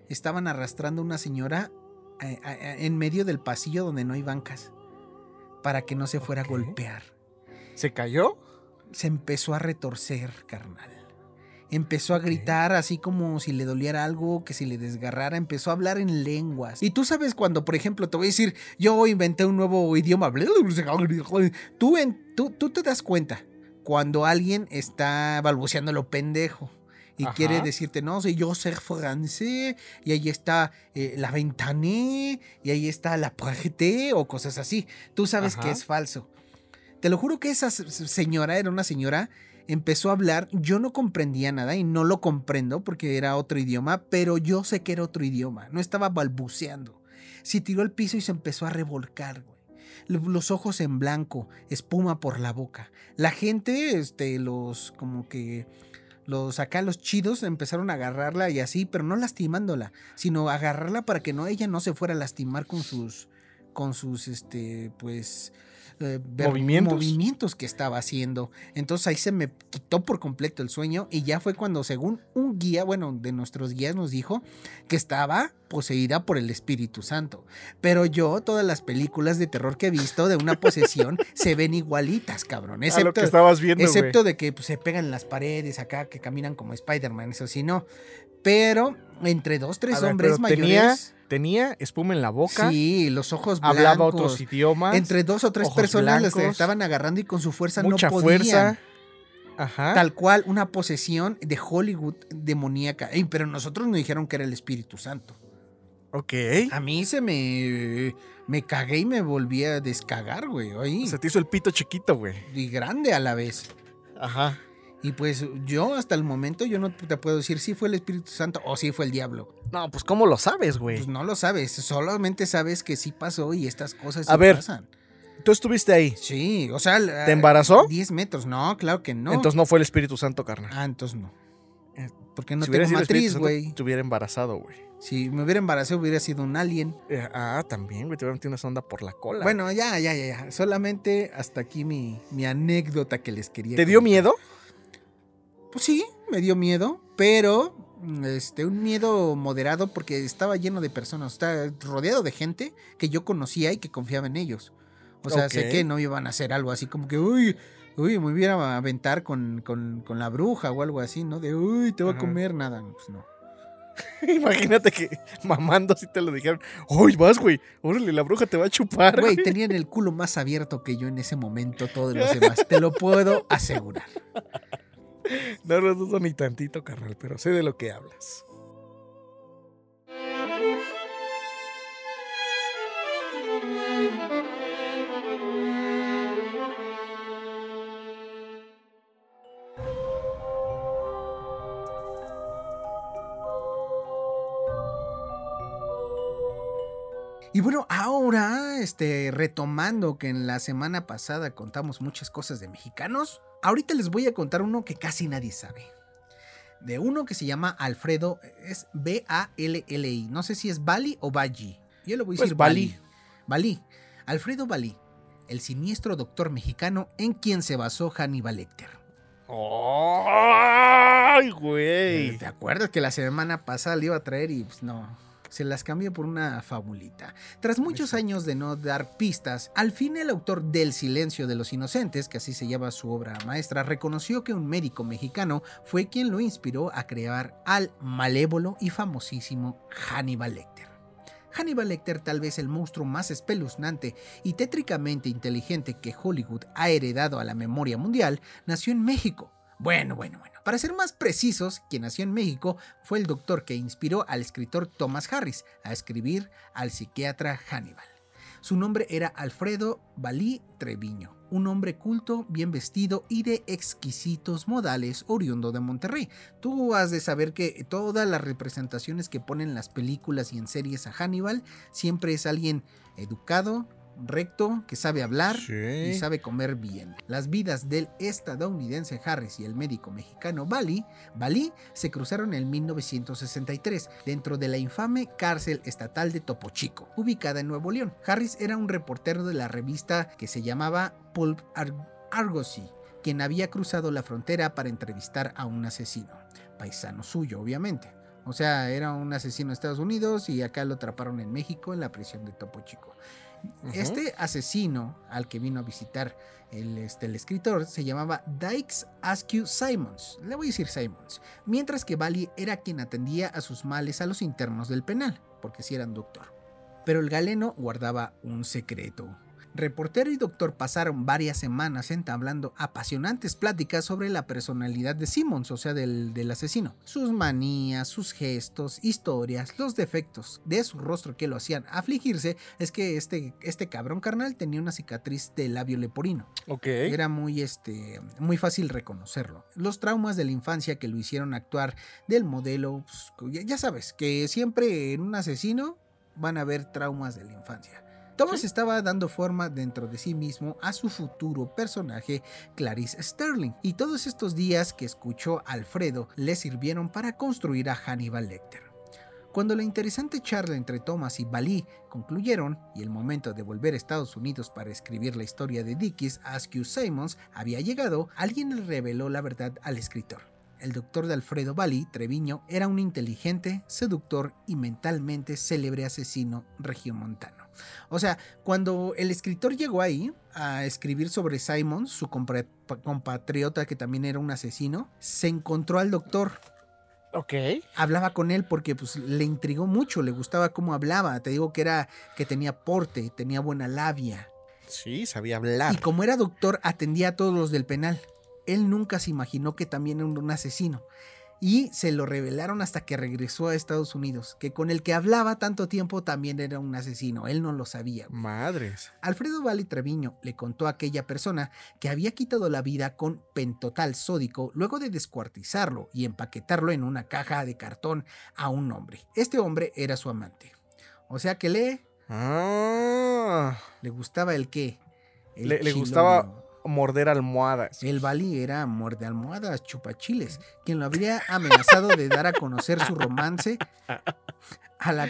Estaban arrastrando a una señora en medio del pasillo donde no hay bancas para que no se fuera a golpear. ¿Se cayó? Se empezó a retorcer, carnal. Empezó a gritar así como si le doliera algo, que si le desgarrara, empezó a hablar en lenguas. Y tú sabes cuando, por ejemplo, te voy a decir, yo inventé un nuevo idioma. Tú, en, tú, tú te das cuenta cuando alguien está balbuceando lo pendejo. Y Ajá. quiere decirte, no, soy yo ser francés, y ahí está eh, la ventane, y ahí está la puerte, o cosas así. Tú sabes que es falso. Te lo juro que esa señora era una señora, empezó a hablar, yo no comprendía nada y no lo comprendo porque era otro idioma, pero yo sé que era otro idioma, no estaba balbuceando. Se tiró al piso y se empezó a revolcar, güey. Lo- Los ojos en blanco, espuma por la boca. La gente, este, los como que los acá los chidos empezaron a agarrarla y así, pero no lastimándola, sino agarrarla para que no ella no se fuera a lastimar con sus con sus este pues eh, ver- Movimientos. movimientos que estaba haciendo. Entonces ahí se me quitó por completo el sueño y ya fue cuando según un guía, bueno, de nuestros guías nos dijo que estaba poseída por el Espíritu Santo. Pero yo todas las películas de terror que he visto de una posesión se ven igualitas, cabrón. a lo Excepto, que estabas viendo, güey. Excepto de que pues, se pegan en las paredes acá, que caminan como Spider-Man, eso sí, no. Pero entre dos, tres A ver, hombres pero tenía- mayores. Tenía espuma en la boca. Sí, los ojos blancos. Hablaba otros idiomas. Entre dos o tres personas les blancos, estaban agarrando y con su fuerza mucha no podían. fuerza. Ajá. Tal cual, una posesión de Hollywood demoníaca. Ey, pero nosotros nos dijeron que era el Espíritu Santo. Ok. A mí se me. Me cagué y me volví a descagar, güey. Ahí. Se te hizo el pito chiquito, güey. y grande a la vez. Ajá. Y pues yo hasta el momento yo no te puedo decir si fue el Espíritu Santo o si fue el diablo. No, pues ¿cómo lo sabes, güey? Pues no lo sabes, solamente sabes que sí pasó y estas cosas A sí ver. pasan. Tú estuviste ahí. Sí, o sea, ¿Te embarazó? 10 metros, no, claro que no. Entonces no fue el Espíritu Santo, carnal. Ah, entonces no. Eh, Porque no si tengo matriz, güey. te hubiera embarazado, güey. Si me hubiera embarazado hubiera sido un alien. Eh, ah, también, güey. Te hubiera metido una sonda por la cola. Bueno, ya, ya, ya, ya. Solamente hasta aquí mi, mi anécdota que les quería. ¿te dio miedo? Pues sí, me dio miedo, pero este, un miedo moderado porque estaba lleno de personas, estaba rodeado de gente que yo conocía y que confiaba en ellos. O sea, sé que no iban a hacer algo así como que, uy, uy, me hubiera a aventar con, con, con la bruja o algo así, ¿no? De, uy, te va a Ajá. comer nada. Pues no. Imagínate que mamando así te lo dijeron. ¡Uy, vas, güey! Órale, la bruja te va a chupar, güey. tenían el culo más abierto que yo en ese momento, todos los demás. Te lo puedo asegurar. No lo dudo ni tantito, carnal, pero sé de lo que hablas. Y bueno, ahora, este, retomando que en la semana pasada contamos muchas cosas de mexicanos, ahorita les voy a contar uno que casi nadie sabe. De uno que se llama Alfredo, es B-A-L-L-I. No sé si es Bali o Bali. Yo le voy a Pues decir Bali. Bali. Bali. Alfredo Bali. el siniestro doctor mexicano en quien se basó Hannibal Lecter. ¡Ay, güey! ¿Te acuerdas que la semana pasada le iba a traer y pues no? Se las cambió por una fabulita. Tras muchos años de no dar pistas, al fin el autor del Silencio de los Inocentes, que así se llama su obra maestra, reconoció que un médico mexicano fue quien lo inspiró a crear al malévolo y famosísimo Hannibal Lecter. Hannibal Lecter, tal vez el monstruo más espeluznante y tétricamente inteligente que Hollywood ha heredado a la memoria mundial, nació en México. Bueno, bueno, bueno. Para ser más precisos, quien nació en México fue el doctor que inspiró al escritor Thomas Harris a escribir al psiquiatra Hannibal. Su nombre era Alfredo Balí Treviño, un hombre culto, bien vestido y de exquisitos modales oriundo de Monterrey. Tú has de saber que todas las representaciones que ponen las películas y en series a Hannibal siempre es alguien educado, recto, que sabe hablar y sabe comer bien. Las vidas del estadounidense Harris y el médico mexicano Bali, Bali se cruzaron en 1963 dentro de la infame cárcel estatal de Topo Chico, ubicada en Nuevo León. Harris era un reportero de la revista que se llamaba Pulp Argosy, quien había cruzado la frontera para entrevistar a un asesino, paisano suyo obviamente. O sea, era un asesino de Estados Unidos y acá lo atraparon en México en la prisión de Topo Chico. Este asesino al que vino a visitar el, este, el escritor se llamaba Dykes Askew Simons, le voy a decir Simons, mientras que Bali era quien atendía a sus males a los internos del penal, porque si eran doctor. Pero el galeno guardaba un secreto. Reportero y doctor pasaron varias semanas entablando apasionantes pláticas sobre la personalidad de Simmons, o sea, del, asesino. Sus manías, sus gestos, historias, los defectos de su rostro que lo hacían afligirse es que este, este cabrón carnal tenía una cicatriz de labio leporino. Ok. Era muy, este, muy fácil reconocerlo. Los traumas de la infancia que lo hicieron actuar del modelo, pues, ya sabes, que siempre en un asesino van a haber traumas de la infancia. Thomas estaba dando forma dentro de sí mismo a su futuro personaje Clarice Sterling, y todos estos días que escuchó Alfredo le sirvieron para construir a Hannibal Lecter. Cuando la interesante charla entre Thomas y Bali concluyeron y el momento de volver a Estados Unidos para escribir la historia de Dickies Askew Simons había llegado, alguien le reveló la verdad al escritor. El doctor de Alfredo Bali, Treviño, era un inteligente, seductor y mentalmente célebre asesino regiomontano. O sea, cuando el escritor llegó ahí a escribir sobre Simon, su compatriota que también era un asesino, se encontró al doctor. Ok. Hablaba con él porque pues, le intrigó mucho, le gustaba cómo hablaba. Te digo que era que tenía porte, tenía buena labia. Sí, sabía hablar. Y como era doctor, atendía a todos los del penal. Él nunca se imaginó que también era un asesino y se lo revelaron hasta que regresó a Estados Unidos, que con el que hablaba tanto tiempo también era un asesino, él no lo sabía. Madres. Alfredo Valle Treviño le contó a aquella persona que había quitado la vida con pentotal sódico luego de descuartizarlo y empaquetarlo en una caja de cartón a un hombre. Este hombre era su amante. O sea que le... Ah. Le gustaba el qué. le, le gustaba morder almohadas. El Bali era muerde almohadas, chupachiles, quien lo habría amenazado de dar a conocer su romance a la,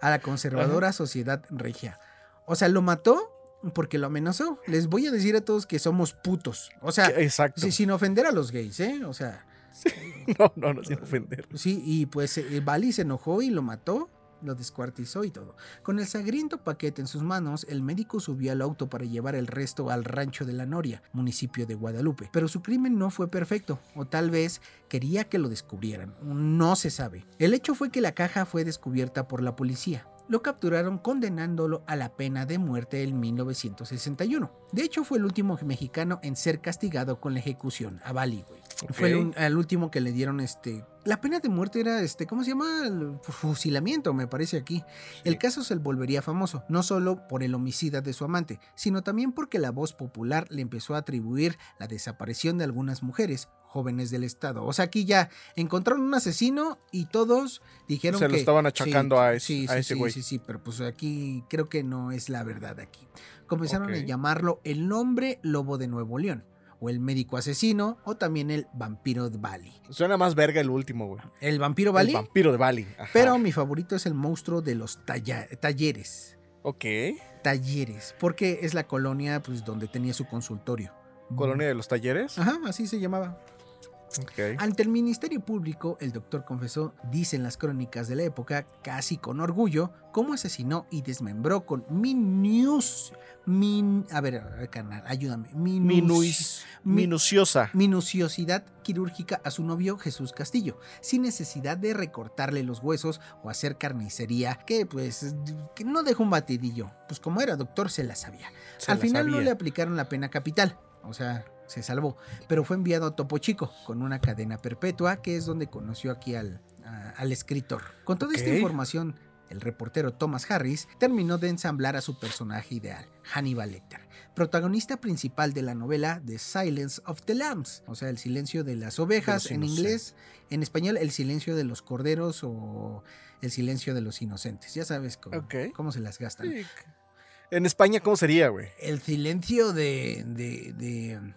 a la conservadora sociedad regia. O sea, lo mató porque lo amenazó. Les voy a decir a todos que somos putos. O sea, sin ofender a los gays, ¿eh? O sea. no, no, no, sin ofender. Sí, y pues el eh, Bali se enojó y lo mató lo descuartizó y todo. Con el sangriento paquete en sus manos, el médico subió al auto para llevar el resto al rancho de la Noria, municipio de Guadalupe. Pero su crimen no fue perfecto, o tal vez quería que lo descubrieran, no se sabe. El hecho fue que la caja fue descubierta por la policía lo capturaron condenándolo a la pena de muerte en 1961. De hecho, fue el último mexicano en ser castigado con la ejecución a Bali, Fue el, último que le dieron este. La pena de muerte era este, ¿cómo se llama? El fusilamiento, me parece aquí. El caso se volvería famoso, no solo por el homicida de su amante, sino también porque la voz popular le empezó a atribuir la desaparición de algunas mujeres, jóvenes del Estado. O sea, aquí ya encontraron un asesino y todos dijeron que... Se lo estaban achacando a, ese, sí, ese güey. Sí, sí, sí, pero pues aquí creo que no es la verdad aquí. Comenzaron a llamarlo el nombre lobo de Nuevo León. O el médico asesino, o también el vampiro de Bali. Suena más verga el último, güey. ¿El vampiro Bali? El vampiro de Bali. Pero mi favorito es el monstruo de los talleres. Ok. Talleres, porque es la colonia pues, donde tenía su consultorio. ¿Colonia de los talleres? Ajá, así se llamaba. Ante el Ministerio Público, el doctor confesó, dicen las crónicas de la época, casi con orgullo, cómo asesinó y desmembró con minus... Min, a ver, carnal, ayúdame. Minus- Minuis- mi- minuciosa. minuciosidad quirúrgica a su novio Jesús Castillo, sin necesidad de recortarle los huesos o hacer carnicería, que pues que no dejó un batidillo. Pues como era doctor se la sabía. Se Al la final no le aplicaron la pena capital, o sea, se salvó, pero fue enviado a Topo Chico con una cadena perpetua, que es donde conoció aquí al, a- al escritor. Con toda esta información, el reportero Thomas Harris terminó de ensamblar a su personaje ideal, Hannibal Lecter, protagonista principal de la novela The Silence of the Lambs, o sea, el silencio de las ovejas en inglés, en español el silencio de los corderos o el silencio de los inocentes, ya sabes cómo, cómo se las gastan. Sí. En España, ¿cómo sería, güey? El silencio de, de, de,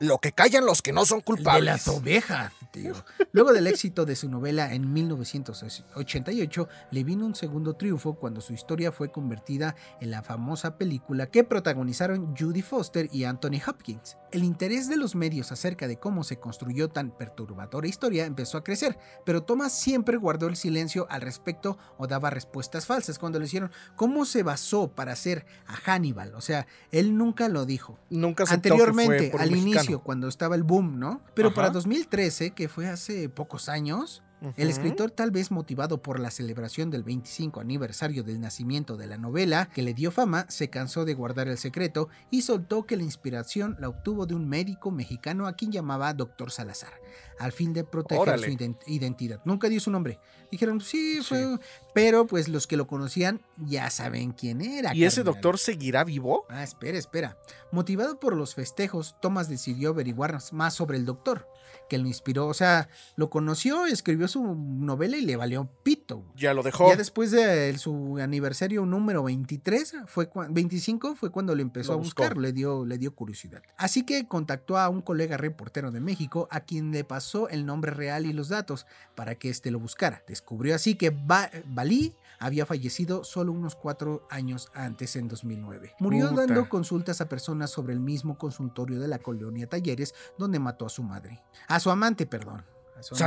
Lo que callan los que no son de las ovejas, tío. Luego del éxito de su novela en 1988, le vino un segundo triunfo cuando su historia fue convertida en la famosa película que protagonizaron Judy Foster y Anthony Hopkins. El interés de los medios acerca de cómo se construyó tan perturbadora historia empezó a crecer, pero Thomas siempre guardó el silencio al respecto o daba respuestas falsas cuando le hicieron cómo se basó para hacer a Hannibal. O sea, él nunca lo dijo. Nunca que fue Anteriormente, por un al mexicano. Inicio, cuando estaba el boom, ¿no? Pero Ajá. para 2013, que fue hace pocos años, el escritor, tal vez motivado por la celebración del 25 aniversario del nacimiento de la novela, que le dio fama, se cansó de guardar el secreto y soltó que la inspiración la obtuvo de un médico mexicano a quien llamaba Doctor Salazar, al fin de proteger Órale. su ident- identidad. Nunca dio su nombre. Dijeron, sí, Sí. fue. Pero pues los que lo conocían ya saben quién era. ¿Y ese doctor seguirá vivo? Ah, espera, espera. Motivado por los festejos, Thomas decidió averiguar más sobre el doctor, que lo inspiró. O sea, lo conoció, escribió su novela y le valió pito. Ya lo dejó. Ya después de el- su aniversario número 23, fue cua- 25 fue cuando lo empezó Lo a buscar, le dio, le dio curiosidad. Así que contactó a un colega reportero de México a quien le pasó el nombre real y los datos para que éste lo buscara. Descubrió así que Ba- Balí había fallecido solo unos cuatro años antes, en 2009. Murió Puta. dando consultas a personas sobre el mismo consultorio de la colonia Talleres donde mató a su madre. A su amante, perdón. A su amante.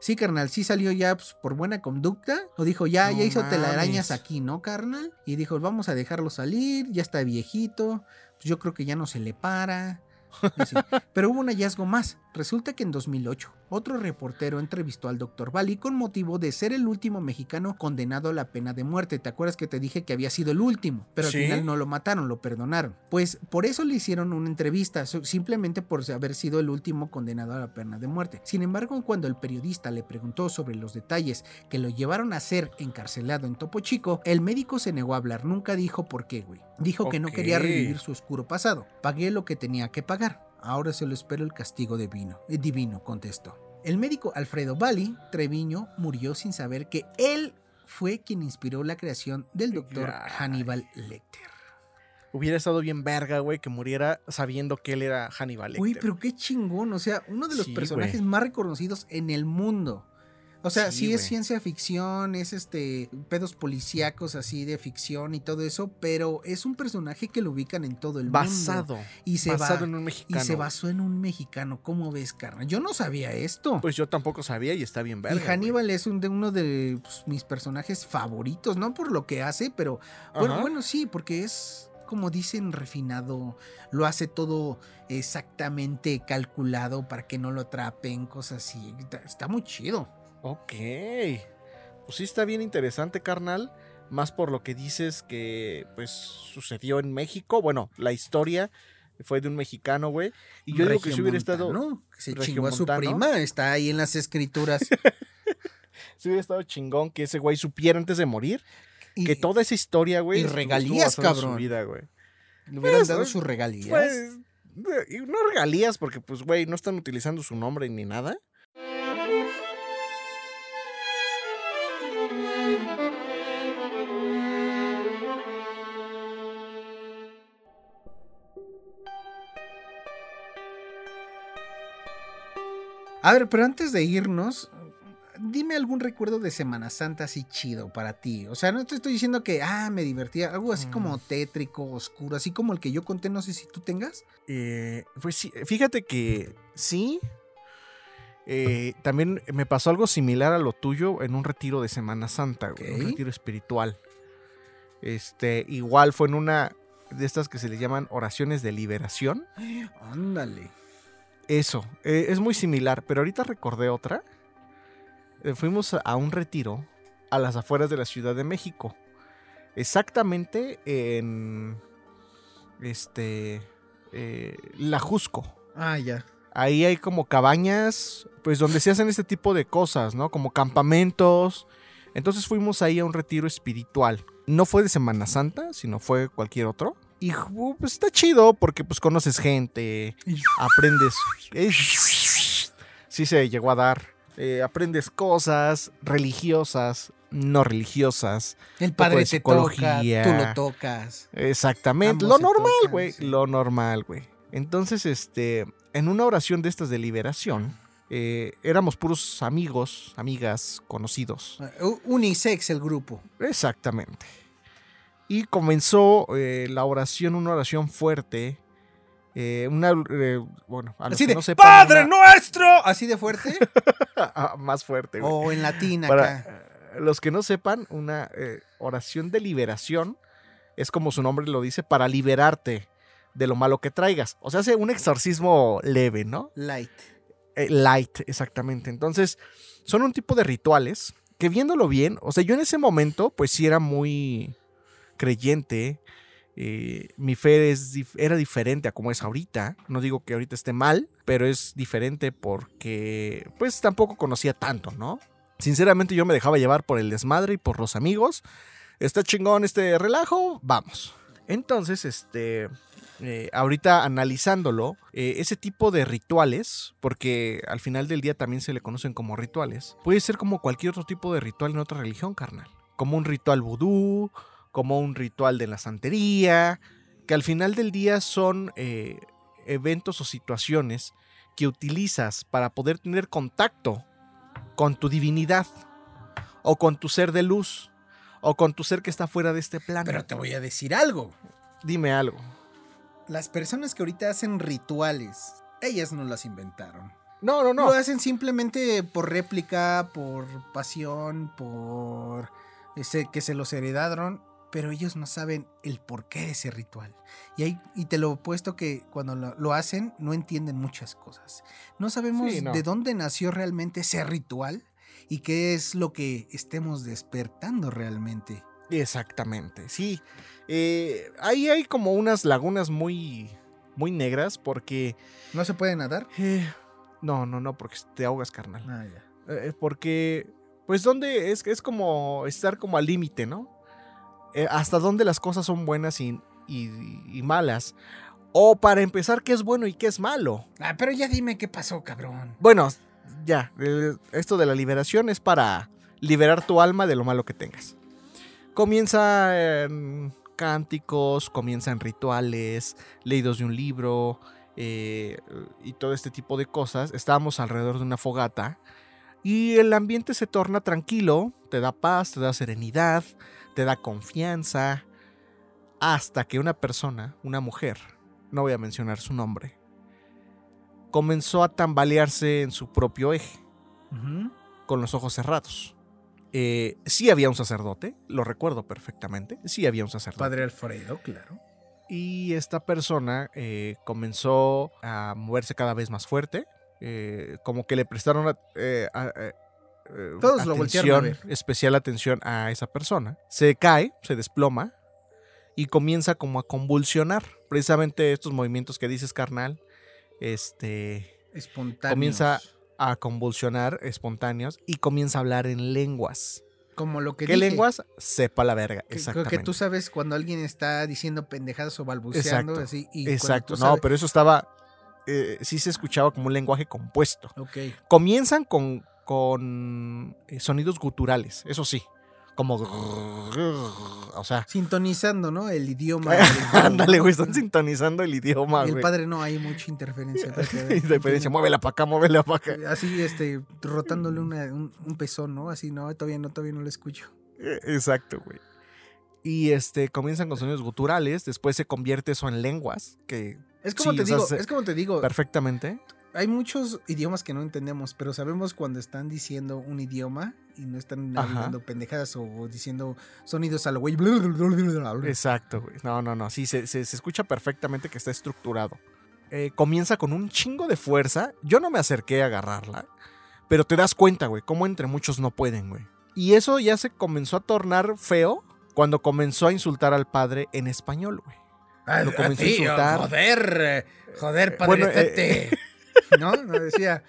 Sí, carnal, sí salió ya pues, por buena conducta. O dijo, ya, No ya hizo mames. telarañas aquí, ¿no, carnal? Y dijo, vamos a dejarlo salir, ya está viejito. Pues yo creo que ya no se le para. Así. Pero hubo un hallazgo más. Resulta que en 2008, otro reportero entrevistó al Dr. Bali con motivo de ser el último mexicano condenado a la pena de muerte. ¿Te acuerdas que te dije que había sido el último? Pero al Sí. final no lo mataron, lo perdonaron. Pues por eso le hicieron una entrevista, simplemente por haber sido el último condenado a la pena de muerte. Sin embargo, cuando el periodista le preguntó sobre los detalles que lo llevaron a ser encarcelado en Topo Chico, el médico se negó a hablar, nunca dijo por qué, güey. Dijo que no quería revivir su oscuro pasado. Pagué lo que tenía que pagar. Ahora se lo espero el castigo divino. Eh, divino, contestó. El médico Alfredo Bali Treviño murió sin saber que él fue quien inspiró la creación del doctor. Hannibal Lecter. Hubiera estado bien verga, güey, que muriera sabiendo que él era Hannibal Lecter. Uy, pero qué chingón. O sea, uno de los Sí, personajes güey. más reconocidos en el mundo. O sea, sí, Sí, es ciencia ficción, es este pedos policíacos así de ficción y todo eso, pero es un personaje que lo ubican en todo el mundo. Basado. Y se basado va- en un Y mexicano. se basó en un mexicano. ¿Cómo ves, carnal? Yo no sabía esto. Pues yo tampoco sabía y está bien verga. y güey. Hannibal es un de uno de pues, mis personajes favoritos, no por lo que hace, pero bueno, Ajá. bueno, sí, porque es como dicen refinado, lo hace todo exactamente calculado para que no lo atrapen, cosas así. Está muy chido. Ok. Pues sí está bien interesante, carnal. Más por lo que dices que pues sucedió en México. Bueno, la historia fue de un mexicano, güey. Y yo digo que si hubiera estado. ¿no? Se chingó a su prima, está ahí en las escrituras. Si hubiera estado chingón que ese güey supiera antes de morir. y que toda esa historia, güey. y regalías, en su cabrón. vida, güey. le hubieran Pues, dado sus regalías. Pues. No regalías, porque, pues, güey, no están utilizando su nombre ni nada. A ver, pero antes de irnos, dime algún recuerdo de Semana Santa así chido para ti. O sea, no te estoy diciendo que, ah, me divertía. Algo así como Mm. tétrico, oscuro, así como el que yo conté, no sé si tú tengas. Eh, pues sí, fíjate que sí. Eh, también me pasó algo similar a lo tuyo en un retiro de Semana Santa, güey, un retiro espiritual. Este, igual fue en una de estas que se le llaman oraciones de liberación. Ándale. Eso, eh, es muy similar, pero ahorita recordé otra. Eh, fuimos a, un retiro a las afueras de la Ciudad de México. Exactamente en este eh, La Jusco. Ah, ya. Ahí hay como cabañas, pues donde se hacen este tipo de cosas, ¿no? Como campamentos. Entonces fuimos ahí a un retiro espiritual. No fue de Semana Santa, sino fue cualquier otro. Y pues está chido porque pues conoces gente, aprendes. Sí se llegó a dar. Eh, aprendes cosas religiosas, no religiosas. El padre te toca, tú lo tocas. Exactamente. Lo normal, güey. sí. Lo normal, güey. Entonces, este, en una oración de estas de liberación, eh, éramos puros amigos, amigas, conocidos. Uh, Unisex el grupo. Exactamente. Y comenzó eh, la oración, una oración fuerte. eh, una, eh, bueno, a Así de no sepan, ¡Padre una- nuestro! Así de fuerte. Ah, más fuerte, güey. o en latín Para acá. los que no sepan, una oración de liberación es como su nombre lo dice, para liberarte de lo malo que traigas. O sea, hace un exorcismo leve, ¿no? Light. Eh, light, exactamente. Entonces, son un tipo de rituales que viéndolo bien, o sea, yo en ese momento, pues sí era muy creyente. eh, mi fe era diferente a como es ahorita. No digo que ahorita esté mal, pero es diferente porque, pues tampoco conocía tanto, ¿no? Sinceramente, yo me dejaba llevar por el desmadre y por los amigos. Está chingón este relajo, vamos. Entonces, este, eh, ahorita analizándolo, eh, ese tipo de rituales, porque al final del día también se le conocen como rituales, puede ser como cualquier otro tipo de ritual en otra religión, carnal. Como un ritual vudú, como un ritual de la santería, que al final del día son eh, eventos o situaciones que utilizas para poder tener contacto con tu divinidad, o con tu ser de luz, o con tu ser que está fuera de este plano. Pero te voy a decir algo. Dime algo. Las personas que ahorita hacen rituales, ellas no las inventaron. No, no, no. Lo hacen simplemente por réplica, por pasión, por ese, que se los heredaron, pero ellos no saben el porqué de ese ritual. Y, hay, y te lo he puesto que cuando lo, lo hacen no entienden muchas cosas. No sabemos Sí, no. de dónde nació realmente ese ritual y qué es lo que estemos despertando realmente. Exactamente, sí. Eh, ahí hay como unas lagunas muy, muy negras porque... ¿No se puede nadar? eh, no, no, no, porque te ahogas, carnal. Ah, ya. Eh, porque, pues, ¿dónde? Es, es como estar como al límite, ¿no? Eh, hasta dónde las cosas son buenas y, y- y malas. O para empezar, qué es bueno y qué es malo. Ah, pero ya dime qué pasó, cabrón. Bueno, ya, eh, esto de la liberación es para liberar tu alma de lo malo que tengas. Comienza en cánticos, comienza en rituales, leídos de un libro eh, y todo este tipo de cosas. Estábamos alrededor de una fogata y el ambiente se torna tranquilo, te da paz, te da serenidad, te da confianza, hasta que una persona, una mujer, no voy a mencionar su nombre, comenzó a tambalearse en su propio eje, con los ojos cerrados. Eh, sí había un sacerdote, lo recuerdo perfectamente, sí había un sacerdote. Padre Alfredo, claro. Y esta persona eh, comenzó a moverse cada vez más fuerte, eh, como que le prestaron a- a- eh, Todos lo voltearon a atención, ver. especial atención a esa persona. Se cae, se desploma y comienza como a convulsionar. Precisamente estos movimientos que dices, carnal, este, Espontáneo. Comienza a convulsionar espontáneos y comienza a hablar en lenguas. Como lo que ¿Qué dije, lenguas? Sepa la verga. que- Exactamente. Que tú sabes cuando alguien está diciendo pendejadas o balbuceando Exacto, así. Y Exacto. No, pero eso estaba. eh, sí se escuchaba como un lenguaje compuesto. Ok. Comienzan con, con eh, sonidos guturales, eso sí. Como. o sea. Sintonizando, ¿no? El idioma. Ándale, güey, están sintonizando el idioma, güey. el padre no, hay mucha interferencia. Interferencia, muévela para acá, muévela para acá. Así, este, rotándole una- un, un pezón, ¿no? Así, no, todavía no, todavía no lo escucho. Eh, Exacto, güey. Y este, comienzan con sonidos guturales, después se convierte eso en lenguas, que Es como Sí, te digo, es como te digo, perfectamente. Hay muchos idiomas que no entendemos, pero sabemos cuando están diciendo un idioma y no están hablando pendejadas o diciendo sonidos a lo güey. Exacto, güey. No, no, no. Sí, se, se- se escucha perfectamente que está estructurado. Eh, comienza con un chingo de fuerza. Yo no me acerqué a agarrarla, pero te das cuenta, güey, cómo entre muchos no pueden, güey. Y eso ya se comenzó a tornar feo cuando comenzó a insultar al padre en español, güey. Lo comenzó a tío, insultar. Joder, eh, joder, padre, Bueno, eh. ¿No? No decía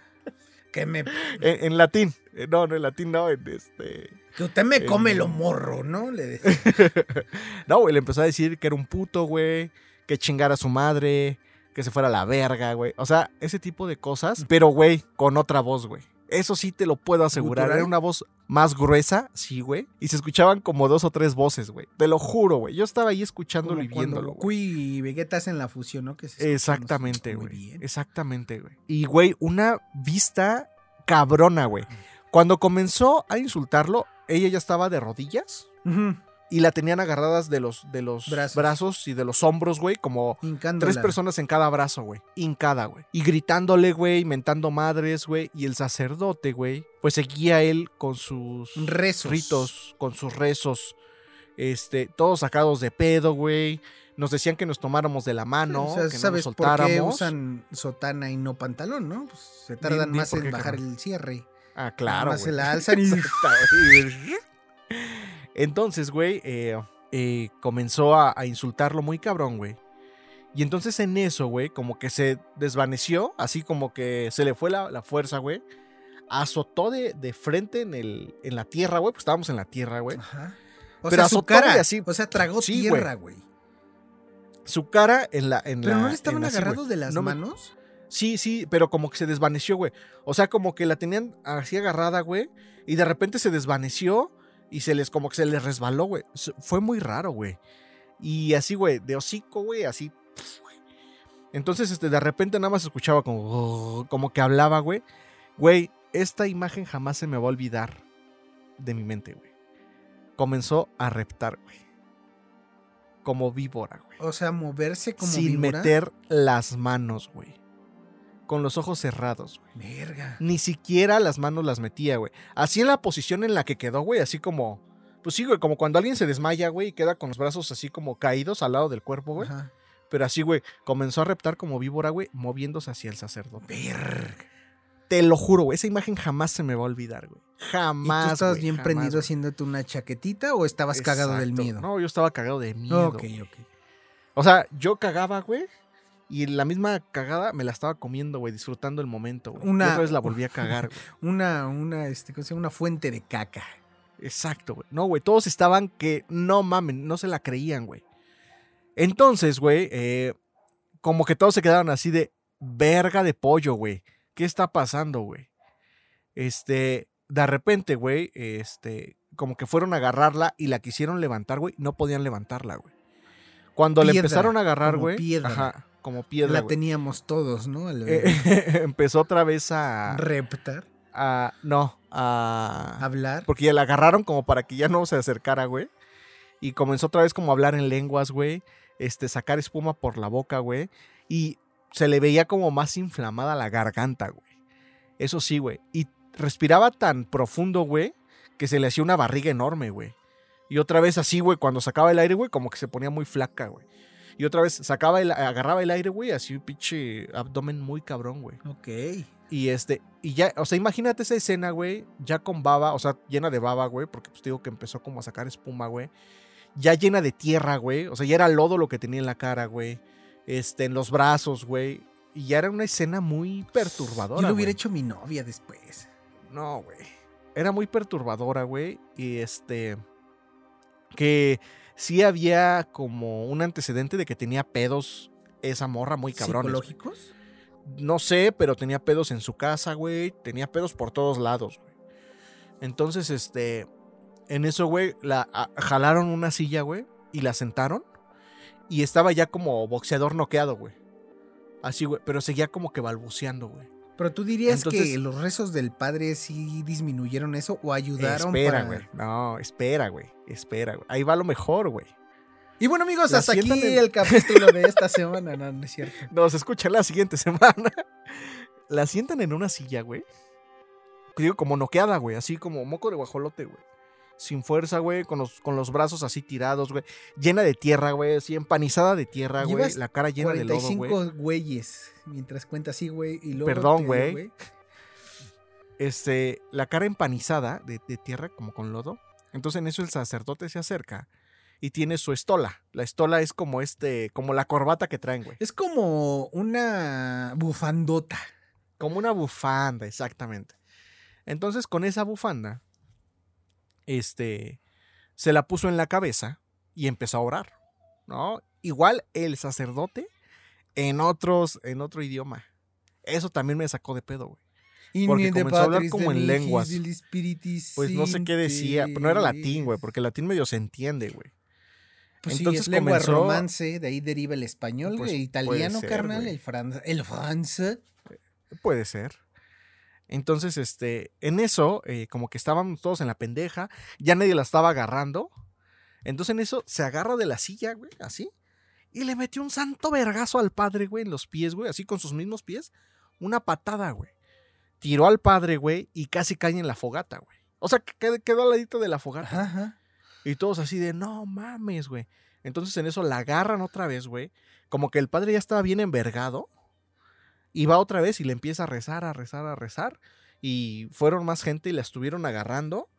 que me En, en latín. Eh, No, no, en latín no, en este. que usted me come lo morro, ¿no? Le decía. No, güey, le empezó a decir que era un puto, güey, que chingara a su madre, que se fuera a la verga, güey. O sea, ese tipo de cosas, pero, güey, con otra voz, güey. Eso sí te lo puedo asegurar. Era una voz más gruesa, sí, güey. Y se escuchaban como dos o tres voces, güey. Te lo juro, güey. Yo estaba ahí escuchándolo Como y viéndolo. Güey. y Vegeta hacen la fusión, ¿no? Que se Exactamente, muy güey. bien. Exactamente, güey. Y, güey, una vista cabrona, güey. Cuando comenzó a insultarlo, ella ya estaba de rodillas Ujú, y la tenían agarradas de los, de los Brazos. brazos. y de los hombros, güey, como tres personas en cada brazo, güey. Hincada, güey. Y gritándole, güey, mentando madres, güey. Y el sacerdote, güey, pues seguía él con sus Rezos. ritos, con sus rezos. Este, todos sacados de pedo, güey. Nos decían que nos tomáramos de la mano, o sea, que ¿sabes no nos por qué soltáramos. usan sotana y no pantalón, no? Pues se tardan más en qué, bajar el cierre. Ah, claro, más se la alzan y-. Entonces, güey, eh, eh, comenzó a, a insultarlo muy cabrón, güey. Y entonces en eso, güey, como que se desvaneció, así como que se le fue la, la fuerza, güey. Azotó de, de frente en, el, en la tierra, güey, pues estábamos en la tierra, güey. Ajá. O Pero sea, azotó, cara. así. O sea, tragó Sí, tierra, güey. Su cara en la. En Pero la- no le estaban agarrados de las No manos. Sí, sí, pero como que se desvaneció, güey. O sea, como que la tenían así agarrada, güey. Y de repente se desvaneció y se les, como que se les resbaló, güey. Fue muy raro, güey. Y así, güey, de hocico, güey, así. Entonces, este, de repente nada más escuchaba como, como que hablaba, güey. Güey, esta imagen jamás se me va a olvidar de mi mente, güey. Comenzó a reptar, güey. Como víbora, güey O sea, moverse como sin víbora. meter las manos, güey. Con los ojos cerrados, güey. Verga. Ni siquiera las manos las metía, güey. Así en la posición en la que quedó, güey. Así como. Pues sí, güey. Como cuando alguien se desmaya, güey. Y queda con los brazos así como caídos al lado del cuerpo, güey. Ajá. Pero así, güey. Comenzó a reptar como víbora, güey. Moviéndose hacia el sacerdote. Verga. Te lo juro, güey. Esa imagen jamás se me va a olvidar, güey. ¿Y Jamás. tú estabas güey, bien jamás, prendido güey. haciéndote una chaquetita o estabas cagado del miedo? No, yo estaba cagado de miedo. ok, güey. ok. O sea, yo cagaba, güey. Y la misma cagada me la estaba comiendo, güey, disfrutando el momento, güey. Una- Y otra vez la volví a cagar, güey. Una, una, este, ¿cómo se llama? Una fuente de caca. Exacto, güey. No, güey, todos estaban que no mamen, no se la creían, güey. Entonces, güey, eh, como que todos se quedaron así de verga de pollo, güey. ¿Qué está pasando, güey? Este, de repente, güey, este, como que fueron a agarrarla y la quisieron levantar, güey. No podían levantarla, güey. Cuando le Piedra, empezaron a agarrar, güey. piedra. Ajá, como piedra. La teníamos todos, ¿no? Eh, empezó otra vez a, reptar, a- no, a, hablar. porque ya la agarraron como para que ya no se acercara, güey. Y comenzó otra vez como a hablar en lenguas, güey. Este, sacar espuma por la boca, güey. Y se le veía como más inflamada la garganta, güey. Eso sí, güey. Y respiraba tan profundo, güey, que se le hacía una barriga enorme, güey. Y otra vez así, güey, cuando sacaba el aire, güey, como que se ponía muy flaca, güey. Y otra vez sacaba el, agarraba el aire, güey, así un pinche abdomen muy cabrón, güey. Ok. Y este, y ya, o sea, imagínate esa escena, güey, ya con baba, o sea, llena de baba, güey, porque pues te digo que empezó como a sacar espuma, güey. Ya llena de tierra, güey. O sea, ya era lodo lo que tenía en la cara, güey. Este, en los brazos, güey. Y ya era una escena muy perturbadora. Yo lo hubiera hecho mi novia después. No, güey. Era muy perturbadora, güey. Y este. Que sí había como un antecedente de que tenía pedos esa morra muy güey. ¿Psicológicos? No sé, pero tenía pedos en su casa, güey. Tenía pedos por todos lados, güey. Entonces, este. En eso, güey, la a- jalaron una silla, güey, y la sentaron. Y estaba ya como boxeador noqueado, güey. Así, güey, pero seguía como que balbuceando, güey. Pero tú dirías que los rezos del padre sí disminuyeron eso o ayudaron Espera, para- güey. No, espera, güey. Espera, güey. Ahí va lo mejor, güey. Y bueno, amigos, La hasta aquí el capítulo de esta semana. No, no es cierto. Nos escuchan la siguiente semana. La sientan en una silla, güey. Digo, como noqueada, güey. Así como moco de guajolote, güey. Sin fuerza, güey. Con los, con los brazos así tirados, güey. Llena de tierra, güey. Así empanizada de tierra, güey. La cara llena de lodo, 45 güey. güeyes. Mientras cuenta así, güey. Y luego Perdón, güey. Este, la cara empanizada de, de tierra, como con lodo. Entonces en eso el sacerdote se acerca y tiene su estola. La estola es como este, como la corbata que traen, güey. Es como una bufandota. Como una bufanda, exactamente. Entonces, con esa bufanda, este, se la puso en la cabeza y empezó a orar, ¿no? Igual el sacerdote en otros, en otro idioma. Eso también me sacó de pedo, güey. Porque In the comenzó a hablar como en lenguas. Pues no sé qué decía, pero no era latín, güey, porque el latín medio se entiende, güey. Pues Entonces sí, es lengua comenzó- romance, de ahí deriva el español, Pues güey, puede italiano, ser, carnal, el, fran el francés. Puede ser. Entonces, este, en eso, eh, como que estábamos todos en la pendeja, ya nadie la estaba agarrando. Entonces, en eso, se agarra de la silla, güey, así, y le metió un santo vergazo al padre, güey, en los pies, güey, así con sus mismos pies, una patada, güey. Tiró al padre, güey, y casi cae en la fogata, güey. O sea, que qued- quedó al ladito de la fogata. Ajá, ajá. Y todos así de, no mames, güey. Entonces en eso la agarran otra vez, güey. Como que el padre ya estaba bien envergado. Y va otra vez y le empieza a rezar, a rezar, a rezar. Y fueron más gente y la estuvieron agarrando.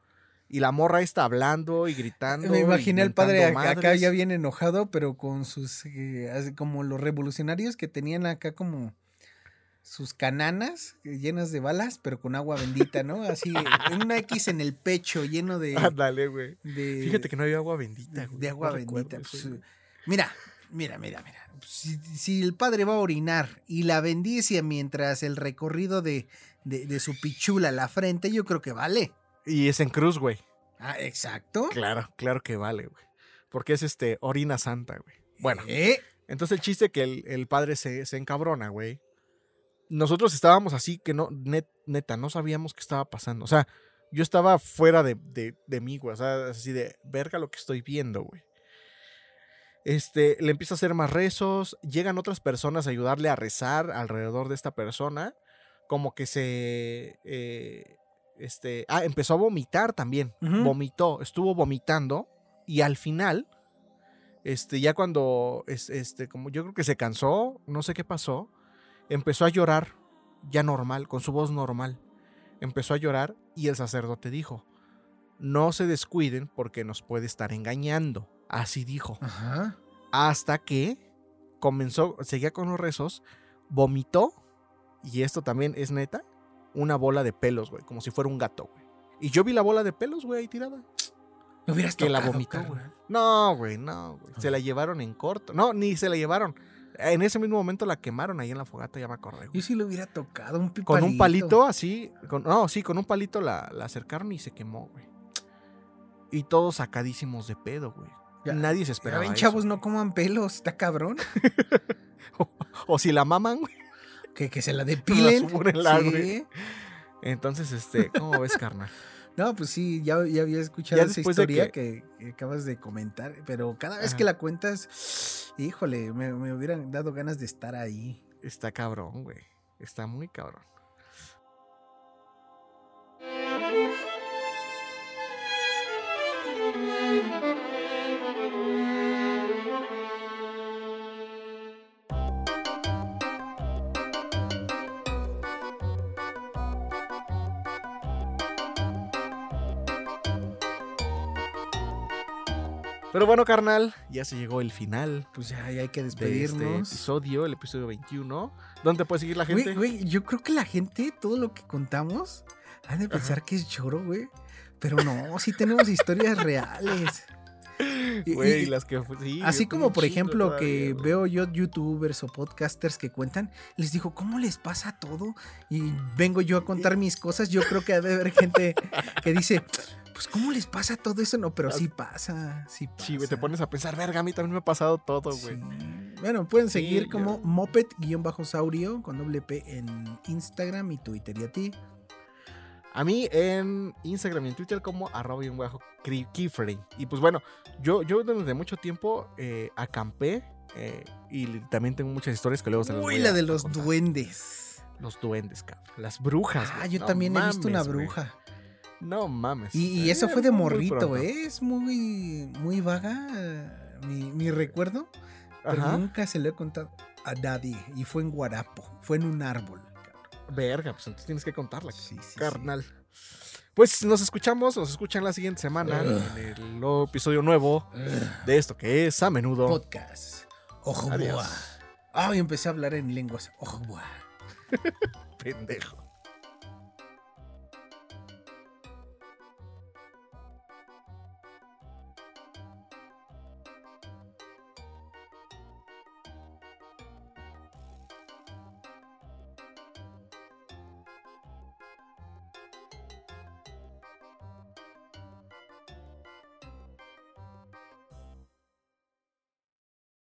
Y la morra está hablando y gritando. Me imaginé al padre acá, acá ya bien enojado, pero con sus, eh, como los revolucionarios que tenían acá como sus cananas eh, llenas de balas, pero con agua bendita, ¿no? Así, una X en el pecho lleno de... Ándale, güey. Fíjate que no había agua bendita, güey. de agua No bendita. pues, mira, mira, mira, mira. Si, si el padre va a orinar y la bendice mientras el recorrido de, de, de su pichula a la frente, yo creo que vale. Y es en cruz, güey. Ah, exacto. Claro, claro que vale, güey. Porque es este, orina santa, güey. Bueno. Eh, Entonces el chiste que el, el padre se, se encabrona, güey. Nosotros estábamos así que no, net- neta, no sabíamos qué estaba pasando. O sea, yo estaba fuera de, de, de mí, güey. O sea, así de verga lo que estoy viendo, güey. Este, le empieza a hacer más rezos. Llegan otras personas a ayudarle a rezar alrededor de esta persona. Como que se. eh, este. Ah, empezó a vomitar también. Vomitó. Estuvo vomitando. Y al final. Este, ya cuando. es- Este, como yo creo que se cansó. No sé qué pasó. Empezó a llorar. Ya normal. Con su voz normal. Empezó a llorar. Y el sacerdote dijo. No se descuiden porque nos puede estar engañando. Así dijo. Ajá. Hasta que comenzó, seguía con los rezos, vomitó, y esto también es neta, una bola de pelos, güey, como si fuera un gato, güey. Y yo vi la bola de pelos, güey, ahí tirada. Lo hubieras Que la vomitó, güey. No, güey, no, güey. Se la llevaron en corto. No, ni se la llevaron. En ese mismo momento la quemaron ahí en la fogata, ya me acordé. Yo sí lo hubiera tocado, un pi- Con un palito así, con- no, sí, con un palito la, la acercaron y se quemó, güey. Y todos sacadísimos de pedo, güey. Ya- Nadie se Ya esperaba eso. chavos, no coman pelos, está cabrón. O si la maman, güey. Que, que se la depilen. súrenla, Sí. Entonces, este, ¿cómo ves, carnal? No, pues sí, ya, ya había escuchado Ya esa historia que- acabas de comentar, pero cada vez Ajá. que la cuentas, híjole, me, me hubieran dado ganas de estar ahí. Está cabrón, güey. Está muy cabrón. Pero bueno, carnal, ya se llegó el final Pues ya, ya hay que de este despedirnos. episodio, el episodio 21. ¿Dónde puede seguir la gente? Güey, güey, yo creo que la gente, todo lo que contamos, han de pensar que es choro, güey. Pero no, sí tenemos historias reales. Y- Güey, y- las que sí, Así como, por ejemplo, todavía, que güey. veo yo youtubers o podcasters que cuentan, les digo, ¿cómo les pasa todo? Y vengo yo a contar mis cosas. Yo creo que debe haber gente que dice, Pues, ¿cómo les pasa todo eso? No, pero sí pasa. Sí, pasa. Sí, güey, te pones a pensar, verga, a mí también me ha pasado todo, güey. Sí. Bueno, pueden Sí, seguir yo- como moped-saurio con doble P en Instagram y Twitter. ¿Y a ti? A mí en Instagram y en Twitter como arroba y un bajo keyframe. Y pues bueno, yo, yo desde mucho tiempo eh, acampé eh, y también tengo muchas historias que luego se las Uy, voy la a- de los duendes. Los duendes, cabrón. Las brujas. Ah, yo No también he visto una güey. No mames. Y, y Eh, eso fue de muy morrito. ¿eh? Es muy, muy vaga eh, mi, mi recuerdo. Pero Ajá. nunca se lo he contado a nadie. Y fue en Guarapo. Fue en un árbol. Verga, pues entonces tienes que contarla, Sí, sí, carnal. Pues nos escuchamos, nos escuchan la siguiente semana Ugh. en el nuevo episodio nuevo Ugh. de esto que es a menudo. Podcast. Ojo, Adiós. boa. Ay, empecé a hablar en lenguas. Ojo. Pendejo.